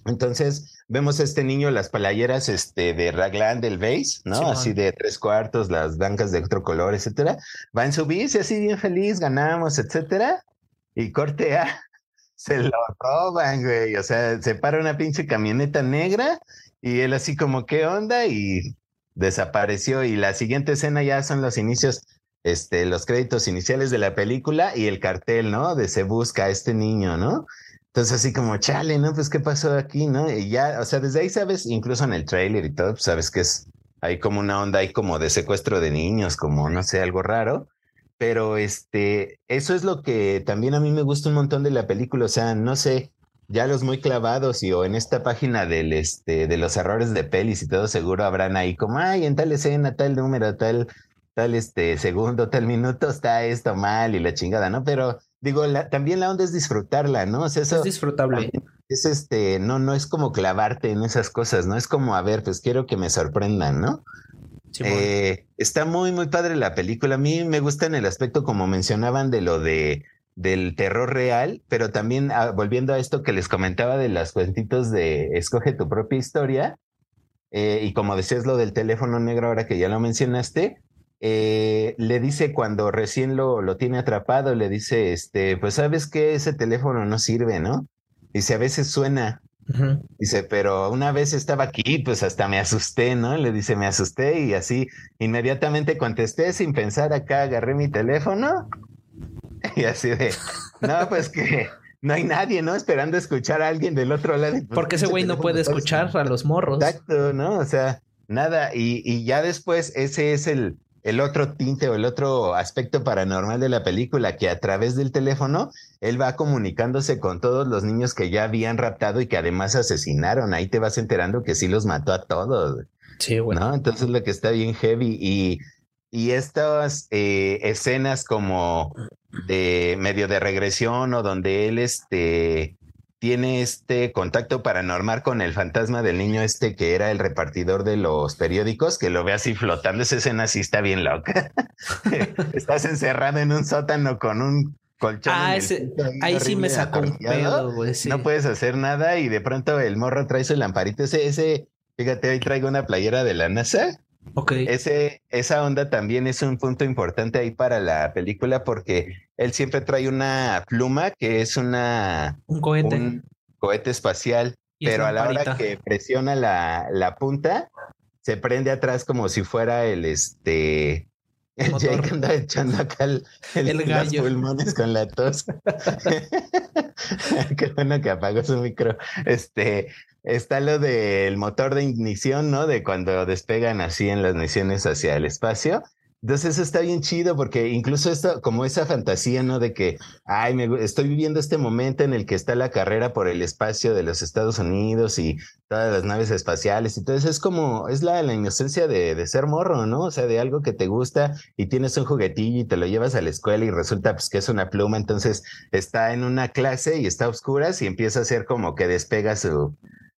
Speaker 5: Entonces, vemos a este niño las playeras este, de Raglan del base, ¿no? así de tres cuartos, las blancas de otro color, etcétera. Va en su bici así bien feliz, ganamos, etcétera. Y cortea, se lo roban, güey. O sea, se para una pinche camioneta negra y él así como, ¿qué onda? Y desapareció. Y la siguiente escena ya son los inicios, este, los créditos iniciales de la película y el cartel, ¿no? De se busca a este niño, ¿no? Entonces así como, chale, ¿no? Pues qué pasó aquí, ¿no? Y ya, o sea, desde ahí sabes, incluso en el trailer y todo, pues, sabes que es, hay como una onda ahí como de secuestro de niños, como, no sé, algo raro. Pero este, eso es lo que también a mí me gusta un montón de la película, o sea, no sé, ya los muy clavados y o en esta página del, este, de los errores de pelis y todo seguro habrán ahí como, ay, en tal escena, tal número, tal, tal, este, segundo, tal minuto está esto mal y la chingada, ¿no? Pero digo, también la onda es disfrutarla, ¿no? O sea, eso
Speaker 3: es disfrutable.
Speaker 5: Es este, no, no es como clavarte en esas cosas, ¿no? Es como, a ver, pues quiero que me sorprendan, ¿no? eh, está muy, muy padre la película. A mí me gusta en el aspecto, como mencionaban, de lo de del terror real, pero también ah, volviendo a esto que les comentaba de las cuentitos de escoge tu propia historia, eh, y como decías lo del teléfono negro ahora que ya lo mencionaste, eh, le dice cuando recién lo, lo tiene atrapado, le dice, este, pues sabes que ese teléfono no sirve, ¿no? Dice, a veces suena. Dice, pero una vez estaba aquí, pues hasta me asusté, ¿no? Le dice, me asusté y así inmediatamente contesté sin pensar acá, agarré mi teléfono y así de, no, pues que no hay nadie, ¿no? Esperando escuchar a alguien del otro lado. Pues,
Speaker 3: Porque ese güey no puede escuchar a los morros.
Speaker 5: Exacto, ¿no? O sea, nada. Y, y ya después ese es el, el otro tinte o el otro aspecto paranormal de la película, que a través del teléfono él va comunicándose con todos los niños que ya habían raptado y que además asesinaron. Ahí te vas enterando que sí los mató a todos.
Speaker 3: Sí, bueno.
Speaker 5: ¿no? Entonces lo que está bien heavy y, y estas eh, escenas como de medio de regresión o donde él este tiene este contacto paranormal con el fantasma del niño este que era el repartidor de los periódicos, que lo ve así flotando. Esa escena sí está bien loca. Estás encerrado en un sótano con un colchón.
Speaker 3: Ah, ese, ahí sí me sacó un pedo, güey.
Speaker 5: No puedes hacer nada y de pronto el morro trae su lamparito. Ese, ese, fíjate, hoy traigo una playera de la NASA
Speaker 3: Ok.
Speaker 5: Ese, esa onda también es un punto importante ahí para la película porque él siempre trae una pluma que es una...
Speaker 3: Un cohete.
Speaker 5: Un cohete espacial, pero a la hora que presiona la, la punta, se prende atrás como si fuera el este... El Jake anda echando acá el, el, gallo. los pulmones con la tos. Qué bueno que apagó su micro. Este, está lo del motor de ignición, ¿no? De cuando despegan así en las misiones hacia el espacio. Entonces eso está bien chido porque incluso esto, como esa fantasía, ¿no? De que, ay, me, estoy viviendo este momento en el que está la carrera por el espacio de los Estados Unidos y todas las naves espaciales. Entonces es como, es la, la inocencia de, de, ser morro, ¿no? O sea, de algo que te gusta y tienes un juguetillo y te lo llevas a la escuela y resulta pues que es una pluma. Entonces está en una clase y está a oscuras y empieza a ser como que despega su,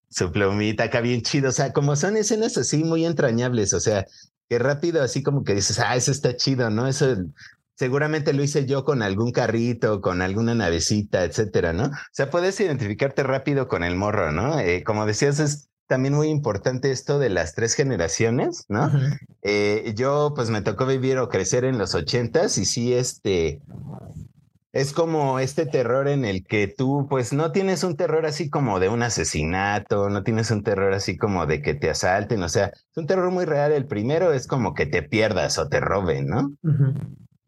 Speaker 5: su plumita acá bien chido. O sea, como son escenas así muy entrañables, o sea, que rápido así como que dices, ah, eso está chido, ¿no? Eso seguramente lo hice yo con algún carrito, con alguna navecita, etcétera, ¿no? O sea, puedes identificarte rápido con el morro, ¿no? Eh, como decías, es también muy importante esto de las tres generaciones, ¿no? eh, yo pues me tocó vivir o crecer en los ochentas y sí, este, es como este terror en el que tú, pues, no tienes un terror así como de un asesinato, no tienes un terror así como de que te asalten, o sea, es un terror muy real. El primero es como que te pierdas o te roben, ¿no?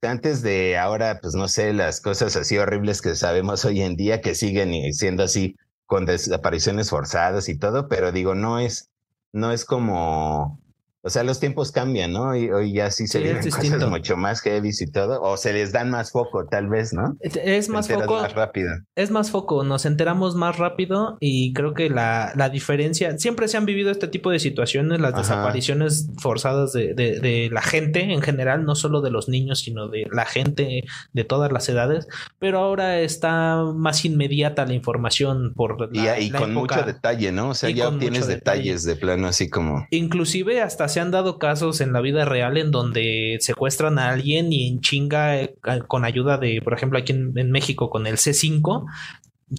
Speaker 5: Antes de ahora, pues, no sé, las cosas así horribles que sabemos hoy en día que siguen siendo así con desapariciones forzadas y todo, pero digo, no es, no es como o sea, los tiempos cambian, ¿no? Y hoy ya sí se sí, viven cosas mucho más heavy y todo, o se les dan más foco, tal vez, ¿no?
Speaker 3: Es más foco.
Speaker 5: Más rápido.
Speaker 3: Es más foco, nos enteramos más rápido y creo que la, la diferencia, siempre se han vivido este tipo de situaciones, las desapariciones forzadas de, de, de, la gente en general, no solo de los niños, sino de la gente de todas las edades, pero ahora está más inmediata la información por
Speaker 5: la, y, y con mucho detalle, ¿no? O sea, ya tienes detalles de plano así como...
Speaker 3: Inclusive hasta se han dado casos en la vida real en donde secuestran a alguien y en chinga eh, con ayuda de, por ejemplo, aquí en, México con el C5,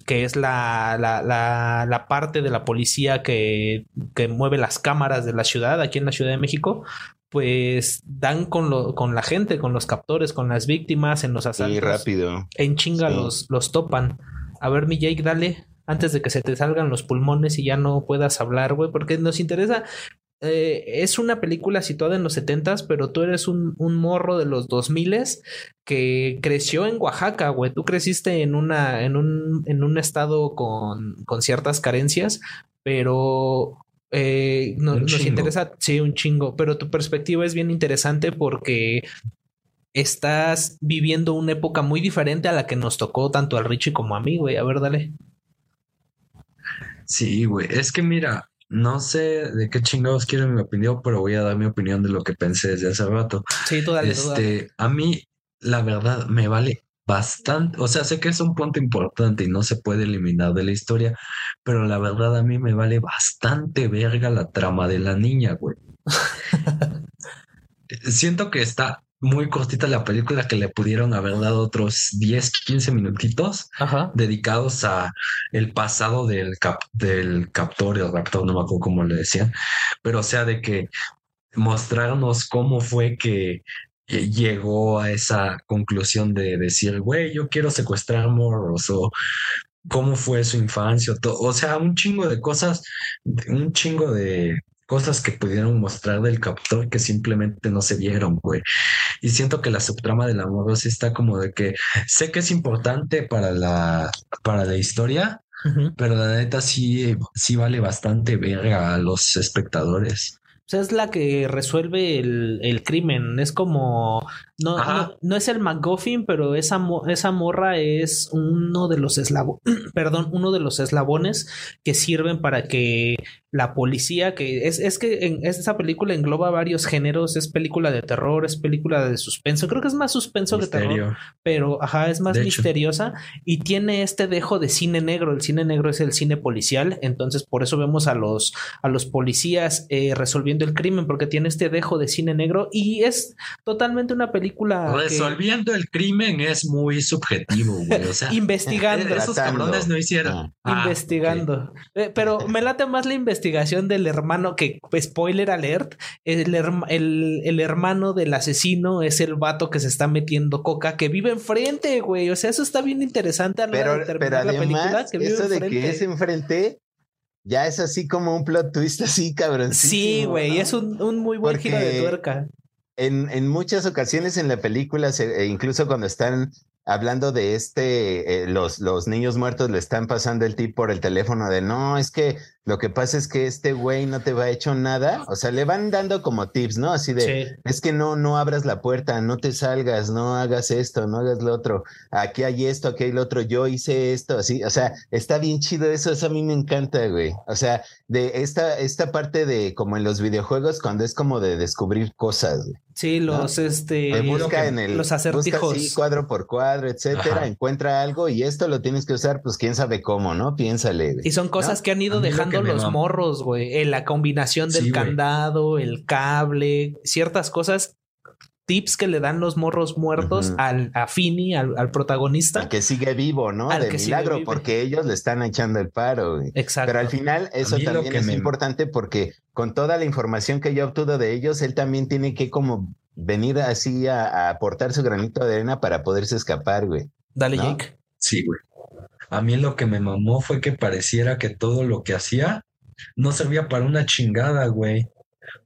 Speaker 3: que es la, la, la, parte de la policía que, que, mueve las cámaras de la ciudad, aquí en la Ciudad de México, pues dan con, lo, con la gente, con los captores, con las víctimas en los asaltos.
Speaker 5: rápido.
Speaker 3: En chinga los, los topan. A ver, mi Jake, dale antes de que se te salgan los pulmones y ya no puedas hablar, güey, porque nos interesa eh, es una película situada en los setentas, pero tú eres un, morro de los dos miles que creció en Oaxaca, güey. Tú creciste en una, en un, en un estado con, con ciertas carencias, pero eh, nos interesa, sí, un chingo, pero tu perspectiva es bien interesante porque estás viviendo una época muy diferente a la que nos tocó tanto al Richie como a mí, güey. A ver, dale.
Speaker 4: Sí, güey. Es que mira, no sé de qué chingados quieren mi opinión, pero voy a dar mi opinión de lo que pensé desde hace rato.
Speaker 3: Sí, tú
Speaker 4: este, A mí, la verdad, me vale bastante. O sea, sé que es un punto importante y no se puede eliminar de la historia, pero la verdad a mí me vale bastante verga la trama de la niña, güey. Siento que está muy cortita la película que le pudieron haber dado otros 10, 15 minutitos dedicados a el pasado del, cap, del captor, el raptor, no me acuerdo cómo le decían, pero o sea, de que mostrarnos cómo fue que llegó a esa conclusión de decir, güey, yo quiero secuestrar morros o cómo fue su infancia, o sea, un chingo de cosas, un chingo de cosas que pudieron mostrar del captor que simplemente no se vieron, güey. Y siento que la subtrama del amor sí está como de que sé que es importante para la, para la historia, pero la neta sí, sí vale bastante verga a los espectadores.
Speaker 3: O sea, es la que resuelve el, el crimen. Es como. No, no, no, es el McGuffin, pero esa, esa morra es uno de los eslabones. perdón, uno de los eslabones que sirven para que la policía, que es, es que en esta película engloba varios géneros, es película de terror, es película de suspenso, creo que es más suspenso que terror, pero ajá, es más misteriosa y tiene este dejo de cine negro, el cine negro es el cine policial, entonces por eso vemos a los, a los policías eh, resolviendo el crimen, porque tiene este dejo de cine negro y es totalmente una película...
Speaker 4: Resolviendo el crimen es muy subjetivo, güey, o sea...
Speaker 3: investigando.
Speaker 4: Esos cabrones no hicieron...
Speaker 3: Ah, investigando. Eh, pero me late más la investigación investigación del hermano, que spoiler alert, el, el, hermano del asesino es el vato que se está metiendo coca, que vive enfrente, güey. O sea, eso está bien interesante a
Speaker 5: pero, pero además, la película. Que eso de que es enfrente, ya es así como un plot twist así, cabrón.
Speaker 3: Sí, güey, es un, un, muy buen giro de tuerca.
Speaker 5: En, en, muchas ocasiones en la película, e incluso cuando están hablando de este, eh, los, los niños muertos le están pasando el tip por el teléfono de no, es que lo que pasa es que este güey no te va a hecho nada. O sea, le van dando como tips, ¿no? Así de, es que no, no abras la puerta, no te salgas, no hagas esto, no hagas lo otro. Aquí hay esto, aquí hay lo otro, yo hice esto, así. O sea, está bien chido eso, eso a mí me encanta, güey. O sea, de esta, esta parte de como en los videojuegos, cuando es como de descubrir cosas, güey.
Speaker 3: Sí, los, este,
Speaker 5: busca en el,
Speaker 3: los acertijos.
Speaker 5: Busca, cuadro por cuadro, etcétera, encuentra algo y esto lo tienes que usar, pues quién sabe cómo, ¿no? Piénsale.
Speaker 3: Y son cosas que han ido dejando los morros, güey. la combinación del candado, el cable, ciertas cosas, tips que le dan los morros muertos al, a Fini, al, protagonista.
Speaker 5: que sigue vivo, ¿no? de milagro, porque ellos le están echando el paro.
Speaker 3: Exacto.
Speaker 5: Pero al final eso también es importante porque con toda la información que yo obtuve de ellos, él también tiene que como venir así a, aportar su granito de arena para poderse escapar, güey.
Speaker 3: Dale, Jake.
Speaker 4: Sí, güey. A mí lo que me mamó fue que pareciera que todo lo que hacía no servía para una chingada, güey.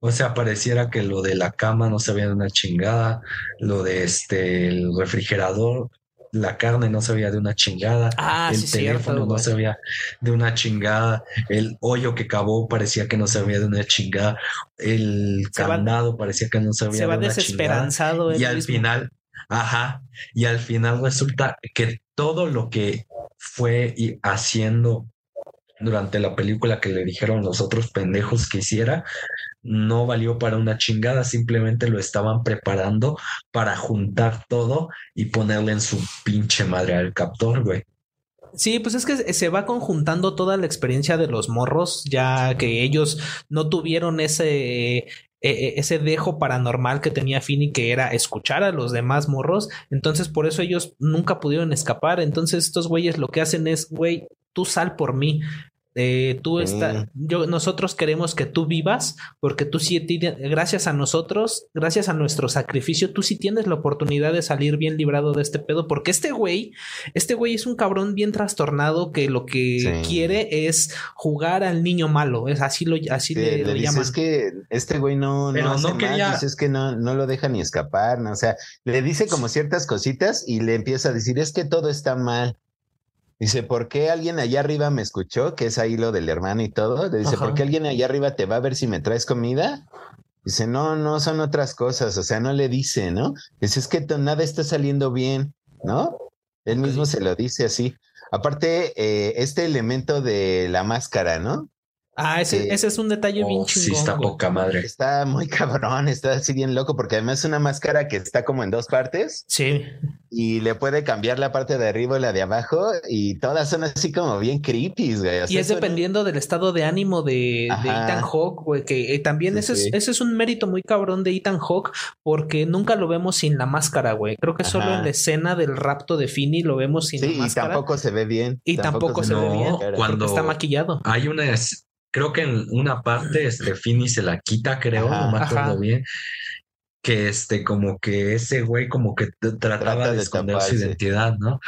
Speaker 4: O sea, pareciera que lo de la cama no servía de una chingada, lo de este, el refrigerador la carne no se veía de una chingada,
Speaker 3: ah,
Speaker 4: el teléfono no se veía de una chingada, el hoyo que cavó parecía que no se veía de una chingada, el candado parecía que no se veía de una
Speaker 3: desesperanzado
Speaker 4: chingada. Y al final, ajá, y al final resulta que todo lo que fue haciendo durante la película que le dijeron los otros pendejos que hiciera, no valió para una chingada, simplemente lo estaban preparando para juntar todo y ponerle en su pinche madre al captor, güey.
Speaker 3: Sí, pues es que se va conjuntando toda la experiencia de los morros, ya que ellos no tuvieron ese, e, e, ese dejo paranormal que tenía Fini, que era escuchar a los demás morros. Entonces, por eso ellos nunca pudieron escapar. Entonces, estos güeyes lo que hacen es, güey, tú sal por mí. Eh, tú está, yo, nosotros queremos que tú vivas porque tú sí, gracias a nosotros, gracias a nuestro sacrificio, tú sí tienes la oportunidad de salir bien librado de este pedo. Porque este güey, este güey es un cabrón bien trastornado que lo que quiere es jugar al niño malo. Es así lo, así le, llaman.
Speaker 5: Es que este güey no, no, no quería... es que no, no lo deja ni escapar. ¿no? O sea, le dice como ciertas cositas y le empieza a decir es que todo está mal. Dice, ¿por qué alguien allá arriba me escuchó? Que es ahí lo del hermano y todo. Le dice, ¿por qué alguien allá arriba te va a ver si me traes comida? Dice, no, no, son otras cosas. O sea, no le dice, ¿no? Dice, es que nada está saliendo bien, ¿no? Él mismo se lo dice así. Aparte, eh, este elemento de la máscara, ¿no?
Speaker 3: Ah, ese, ese es un detalle bien chingón.
Speaker 4: Sí, está poca madre.
Speaker 5: Está muy cabrón, está así bien loco, porque además es una máscara que está como en dos partes.
Speaker 3: Sí.
Speaker 5: Y le puede cambiar la parte de arriba y la de abajo, y todas son así como bien creepy, güey.
Speaker 3: y es dependiendo del estado de ánimo de, Ethan Hawke, güey, que eh, también ese, Es, ese es un mérito muy cabrón de Ethan Hawke, porque nunca lo vemos sin la máscara, güey. Creo que solo en la escena del rapto de Finny lo vemos sin la máscara.
Speaker 5: Y tampoco se ve bien.
Speaker 3: Y tampoco, se, ve bien. Cuando está maquillado.
Speaker 4: Hay una creo que en una parte este Fini se la quita, creo, no me acuerdo bien. Que este, como que ese güey como que trataba de, esconder su identidad, ¿no?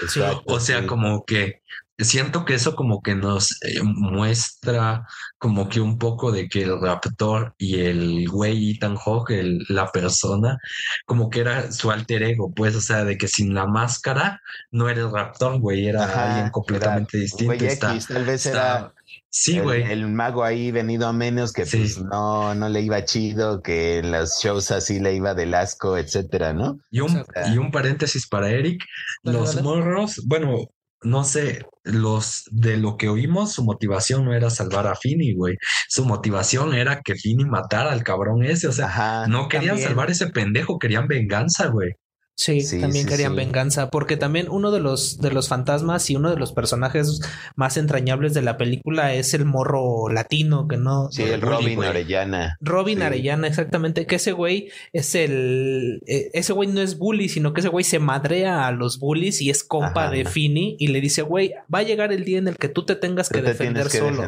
Speaker 4: o sea, como que siento que eso como que nos eh, muestra como que un poco de que el raptor y el güey Ethan Hawke, la persona, como que era su alter ego, pues, o sea, de que sin la máscara no era el raptor, güey, era alguien completamente distinto.
Speaker 5: tal vez era
Speaker 4: Sí, güey.
Speaker 5: El, mago ahí venido a menos que pues no, no le iba chido, que en los shows así le iba del asco, etcétera, ¿no?
Speaker 4: Y un, y un paréntesis para Eric. Los morros, bueno, no sé, los de lo que oímos, su motivación no era salvar a Finny, güey. Su motivación era que Finny matara al cabrón ese. O sea, no querían salvar ese pendejo, querían venganza, güey.
Speaker 3: Sí, también querían venganza, porque también uno de los de los fantasmas y uno de los personajes más entrañables de la película es el morro latino, que no.
Speaker 5: Sí, el Robin Arellana.
Speaker 3: Robin Arellana, exactamente. Que ese güey es el. E, ese güey no es bully, sino que ese güey se madrea a los bullies y es compa de Fini y le dice, güey, va a llegar el día en el que tú te tengas que defender solo.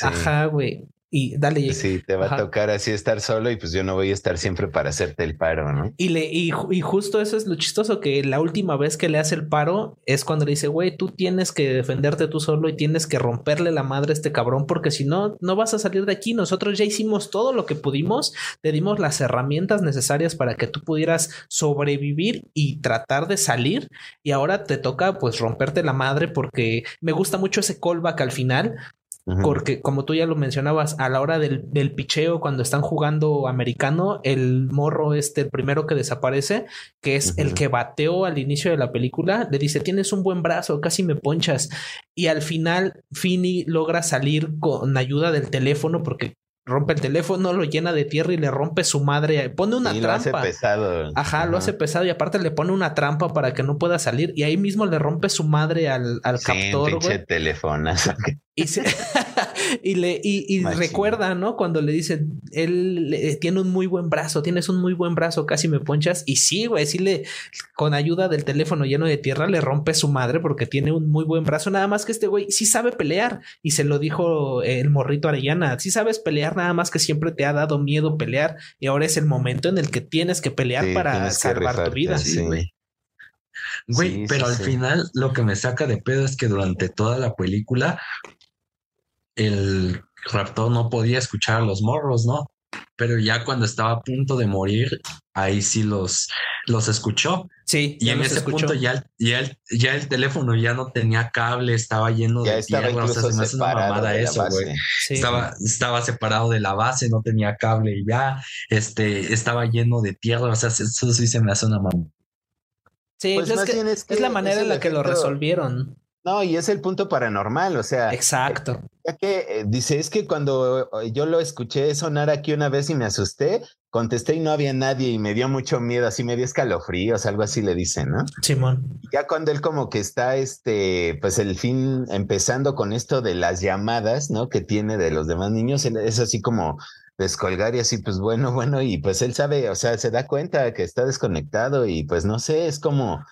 Speaker 3: Ajá, güey. Y dale.
Speaker 5: Sí, te va a tocar así estar solo y pues yo no voy a estar siempre para hacerte el paro, ¿no?
Speaker 3: Y, le, y, y justo eso es lo chistoso, que la última vez que le hace el paro es cuando le dice, güey, tú tienes que defenderte tú solo y tienes que romperle la madre a este cabrón porque si no, no vas a salir de aquí. Nosotros ya hicimos todo lo que pudimos, te dimos las herramientas necesarias para que tú pudieras sobrevivir y tratar de salir y ahora te toca pues romperte la madre porque me gusta mucho ese callback al final porque, como tú ya lo mencionabas, a la hora del, del, picheo, cuando están jugando americano, el morro este, el primero que desaparece, que es el que bateó al inicio de la película, le dice: Tienes un buen brazo, casi me ponchas. Y al final, Finny logra salir con ayuda del teléfono, porque rompe el teléfono, lo llena de tierra y le rompe su madre. Pone una trampa. Lo hace
Speaker 5: pesado.
Speaker 3: Ajá, lo hace pesado y aparte le pone una trampa para que no pueda salir y ahí mismo le rompe su madre al, al captor.
Speaker 5: Pinche teléfono.
Speaker 3: Y, y le y, recuerda, ¿no? Cuando le dice, él tiene un muy buen brazo, tienes un muy buen brazo, casi me ponchas. Y sí, güey, sí le, con ayuda del teléfono lleno de tierra, le rompe su madre porque tiene un muy buen brazo. Nada más que este güey sí sabe pelear. Y se lo dijo el morrito Arellana, sí sabes pelear, nada más que siempre te ha dado miedo pelear. Y ahora es el momento en el que tienes que pelear para salvar tu vida.
Speaker 4: Sí, güey. Güey, pero al final lo que me saca de pedo es que durante toda la película el raptor no podía escuchar a los morros, ¿no? Pero ya cuando estaba a punto de morir, ahí sí los, los escuchó.
Speaker 3: Sí.
Speaker 4: Y en ese punto ya, ya, el, ya el teléfono ya no tenía cable, estaba lleno de tierra. O sea, se me hace una mamada eso, güey. Estaba, estaba separado de la base, no tenía cable y ya este, estaba lleno de tierra. O sea, eso sí se me hace una mamada.
Speaker 3: Sí, pues es, que, es, la manera en la que lo resolvieron.
Speaker 5: No, y es el punto paranormal, o sea.
Speaker 3: Exacto.
Speaker 5: Ya que eh, dice, es que cuando eh, yo lo escuché sonar aquí una vez y me asusté, contesté y no había nadie y me dio mucho miedo, así me dio escalofríos, algo así le dicen, ¿no?
Speaker 3: Simón.
Speaker 5: Ya cuando él como que está, este, pues el fin empezando con esto de las llamadas, ¿no? Que tiene de los demás niños, es así como descolgar y así, pues bueno, bueno, y pues él sabe, o sea, se da cuenta que está desconectado y pues no sé, es como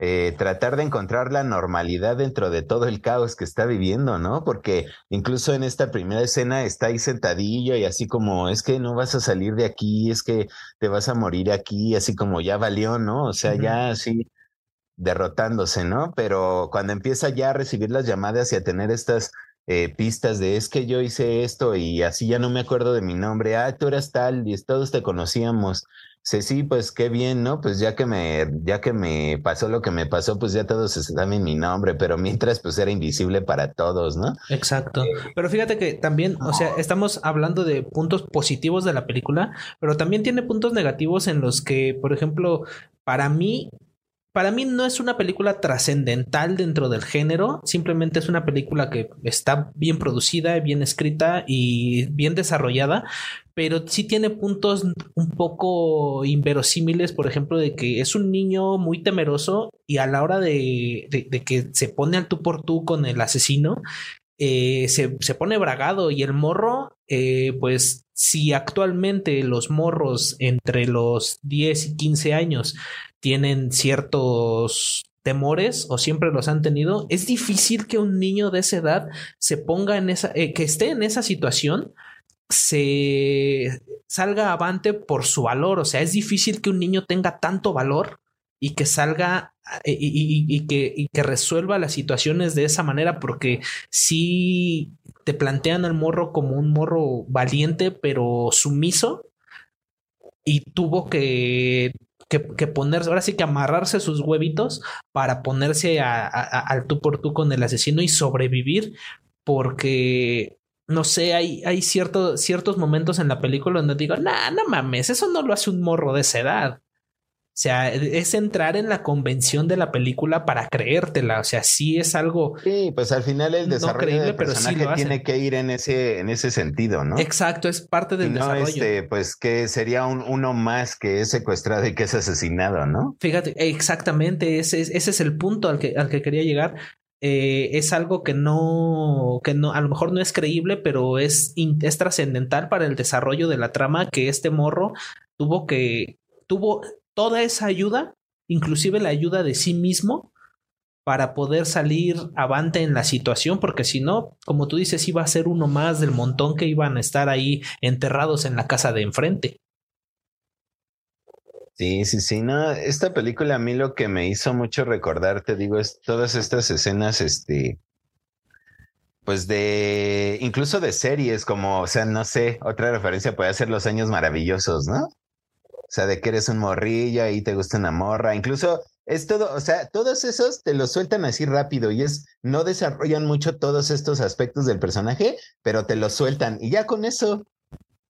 Speaker 5: eh, tratar de encontrar la normalidad dentro de todo el caos que está viviendo, ¿no? Porque incluso en esta primera escena está ahí sentadillo y así como, es que no vas a salir de aquí, es que te vas a morir aquí, así como ya valió, ¿no? O sea, ya así derrotándose, ¿no? Pero cuando empieza ya a recibir las llamadas y a tener estas eh, pistas de es que yo hice esto y así ya no me acuerdo de mi nombre, ah, tú eras tal y todos te conocíamos Sí, sí, pues qué bien, ¿no? Pues ya que me, ya que me pasó lo que me pasó, pues ya todos saben mi nombre, pero mientras pues era invisible para todos, ¿no?
Speaker 3: Exacto. Eh, pero fíjate que también, o sea, estamos hablando de puntos positivos de la película, pero también tiene puntos negativos en los que, por ejemplo, para mí para mí no es una película trascendental dentro del género, simplemente es una película que está bien producida, bien escrita y bien desarrollada, pero sí tiene puntos un poco inverosímiles, por ejemplo, de que es un niño muy temeroso y a la hora de, que se pone al tú por tú con el asesino, eh, se, pone bragado y el morro, eh, pues si actualmente los morros entre los 10 y 15 años tienen ciertos temores o siempre los han tenido, es difícil que un niño de esa edad se ponga en esa, eh, que esté en esa situación, se salga avante por su valor. O sea, es difícil que un niño tenga tanto valor y que salga eh, y, que, y que resuelva las situaciones de esa manera, porque si te plantean al morro como un morro valiente pero sumiso y tuvo que que, ponerse, ahora sí que amarrarse sus huevitos para ponerse al tú por tú con el asesino y sobrevivir, porque no sé, hay, hay ciertos momentos en la película donde digo, nah, no mames, eso no lo hace un morro de esa edad. O sea, es entrar en la convención de la película para creértela. O sea, sí es algo.
Speaker 5: Sí, pues al final el desarrollo del personaje tiene que ir en ese, en ese sentido, ¿no?
Speaker 3: Exacto, es parte del no desarrollo. Este,
Speaker 5: pues que sería un, uno más que es secuestrado y que es asesinado, ¿no?
Speaker 3: Fíjate, exactamente, ese, ese es el punto al que, al que quería llegar. Eh, es algo que no, que no, a lo mejor no es creíble, pero es, es trascendental para el desarrollo de la trama que este morro tuvo que, tuvo toda esa ayuda, inclusive la ayuda de sí mismo, para poder salir avante en la situación, porque si no, como tú dices, iba a ser uno más del montón que iban a estar ahí enterrados en la casa de enfrente.
Speaker 5: Sí, sí, sí, no, esta película a mí lo que me hizo mucho recordar, te digo, es todas estas escenas, este, pues de, incluso de series, como, o sea, no sé, otra referencia puede ser Los Años Maravillosos, ¿no? O sea, de que eres un morrillo y te gusta una morra. Incluso es todo, o sea, todos esos te los sueltan así rápido y es, no desarrollan mucho todos estos aspectos del personaje, pero te los sueltan. Y ya con eso,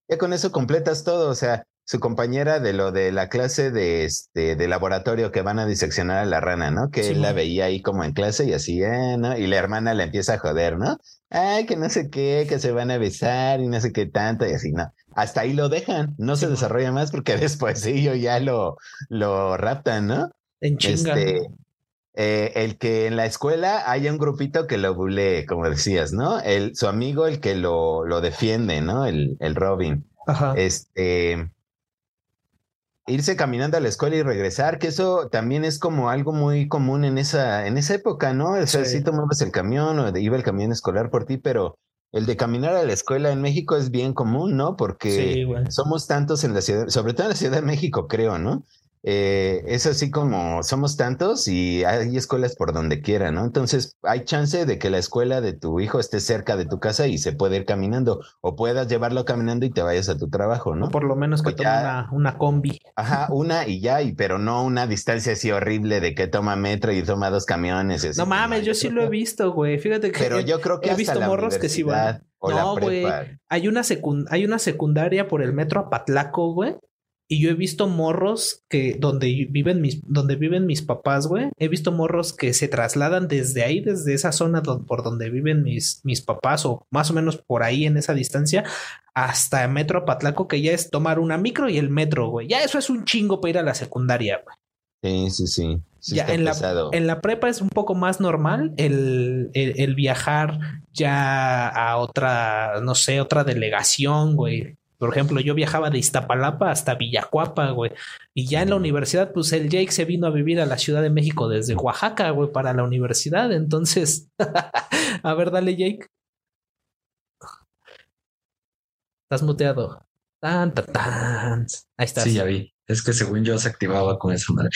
Speaker 5: ya con eso completas todo. O sea, su compañera de lo de la clase de este de laboratorio que van a diseccionar a la rana, ¿no? Que él la veía ahí como en clase y así, eh, ¿no? Y la hermana la empieza a joder, ¿no? Ay, que no sé qué, que se van a besar y no sé qué tanto y así, ¿no? Hasta ahí lo dejan, no se desarrolla más porque después ellos ya lo, lo raptan, ¿no?
Speaker 3: En chinga. Este,
Speaker 5: eh, el que en la escuela haya un grupito que lo bulee, como decías, ¿no? El, su amigo, el que lo, lo defiende, ¿no? El, el Robin. Ajá. Este, irse caminando a la escuela y regresar, que eso también es como algo muy común en esa, en esa época, ¿no? O sea, sí. tomabas el camión o iba el camión escolar por ti, pero el de caminar a la escuela en México es bien común, ¿no? Porque somos tantos en la ciudad, sobre todo en la Ciudad de México, creo, ¿no? Eh, es así como somos tantos y hay escuelas por donde quiera, ¿no? Entonces hay chance de que la escuela de tu hijo esté cerca de tu casa y se puede ir caminando o puedas llevarlo caminando y te vayas a tu trabajo, ¿no?
Speaker 3: por lo menos que tome una, combi.
Speaker 5: Ajá, una y ya, y pero no una distancia así horrible de que toma metro y toma dos camiones.
Speaker 3: no mames, yo sí lo he visto, güey. Fíjate que
Speaker 5: pero yo creo que
Speaker 3: he visto morros que sí van. No, güey. Hay una, hay una secundaria por el metro Apatlaco, güey y yo he visto morros que donde viven mis, donde viven mis papás, güey. He visto morros que se trasladan desde ahí, desde esa zona por donde viven mis, mis papás, o más o menos por ahí en esa distancia, hasta Metro Patlaco, que ya es tomar una micro y el metro, güey. Ya eso es un chingo para ir a la secundaria, güey.
Speaker 5: Sí, sí, sí.
Speaker 3: ya en la, en la, prepa es un poco más normal el, el, viajar ya a otra, no sé, otra delegación, güey. Por ejemplo, yo viajaba de Iztapalapa hasta Villacuapa, güey. Y ya en la universidad, pues el Jake se vino a vivir a la Ciudad de México desde Oaxaca, güey, para la universidad. Entonces, a ver, dale, Jake. Estás muteado. Tan, tan, tan. Ahí estás.
Speaker 4: Sí, ya vi. Es que según yo se activaba con esa madre.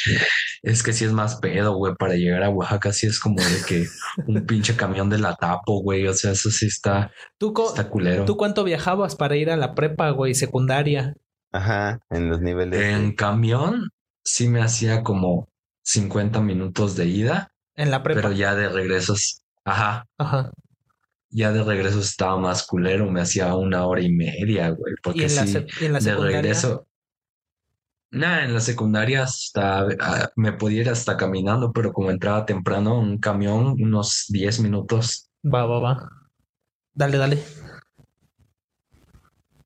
Speaker 4: Es que si es más pedo, güey, para llegar a Oaxaca sí es como de que un pinche camión de la tapo, güey. O sea, eso sí está,
Speaker 3: ¿Tú
Speaker 4: está culero.
Speaker 3: ¿Tú cuánto viajabas para ir a la prepa, güey, secundaria?
Speaker 5: Ajá, en los niveles.
Speaker 4: En camión sí me hacía como 50 minutos de ida.
Speaker 3: En la prepa.
Speaker 4: Pero ya de regresos, ajá.
Speaker 3: Ajá.
Speaker 4: Ya de regreso estaba más culero, me hacía una hora y media, güey. Porque sí, de regreso Nada, en la secundaria hasta ah, me podía ir hasta caminando, pero como entraba temprano, un camión, unos 10 minutos.
Speaker 3: Va, va, va. Dale, dale.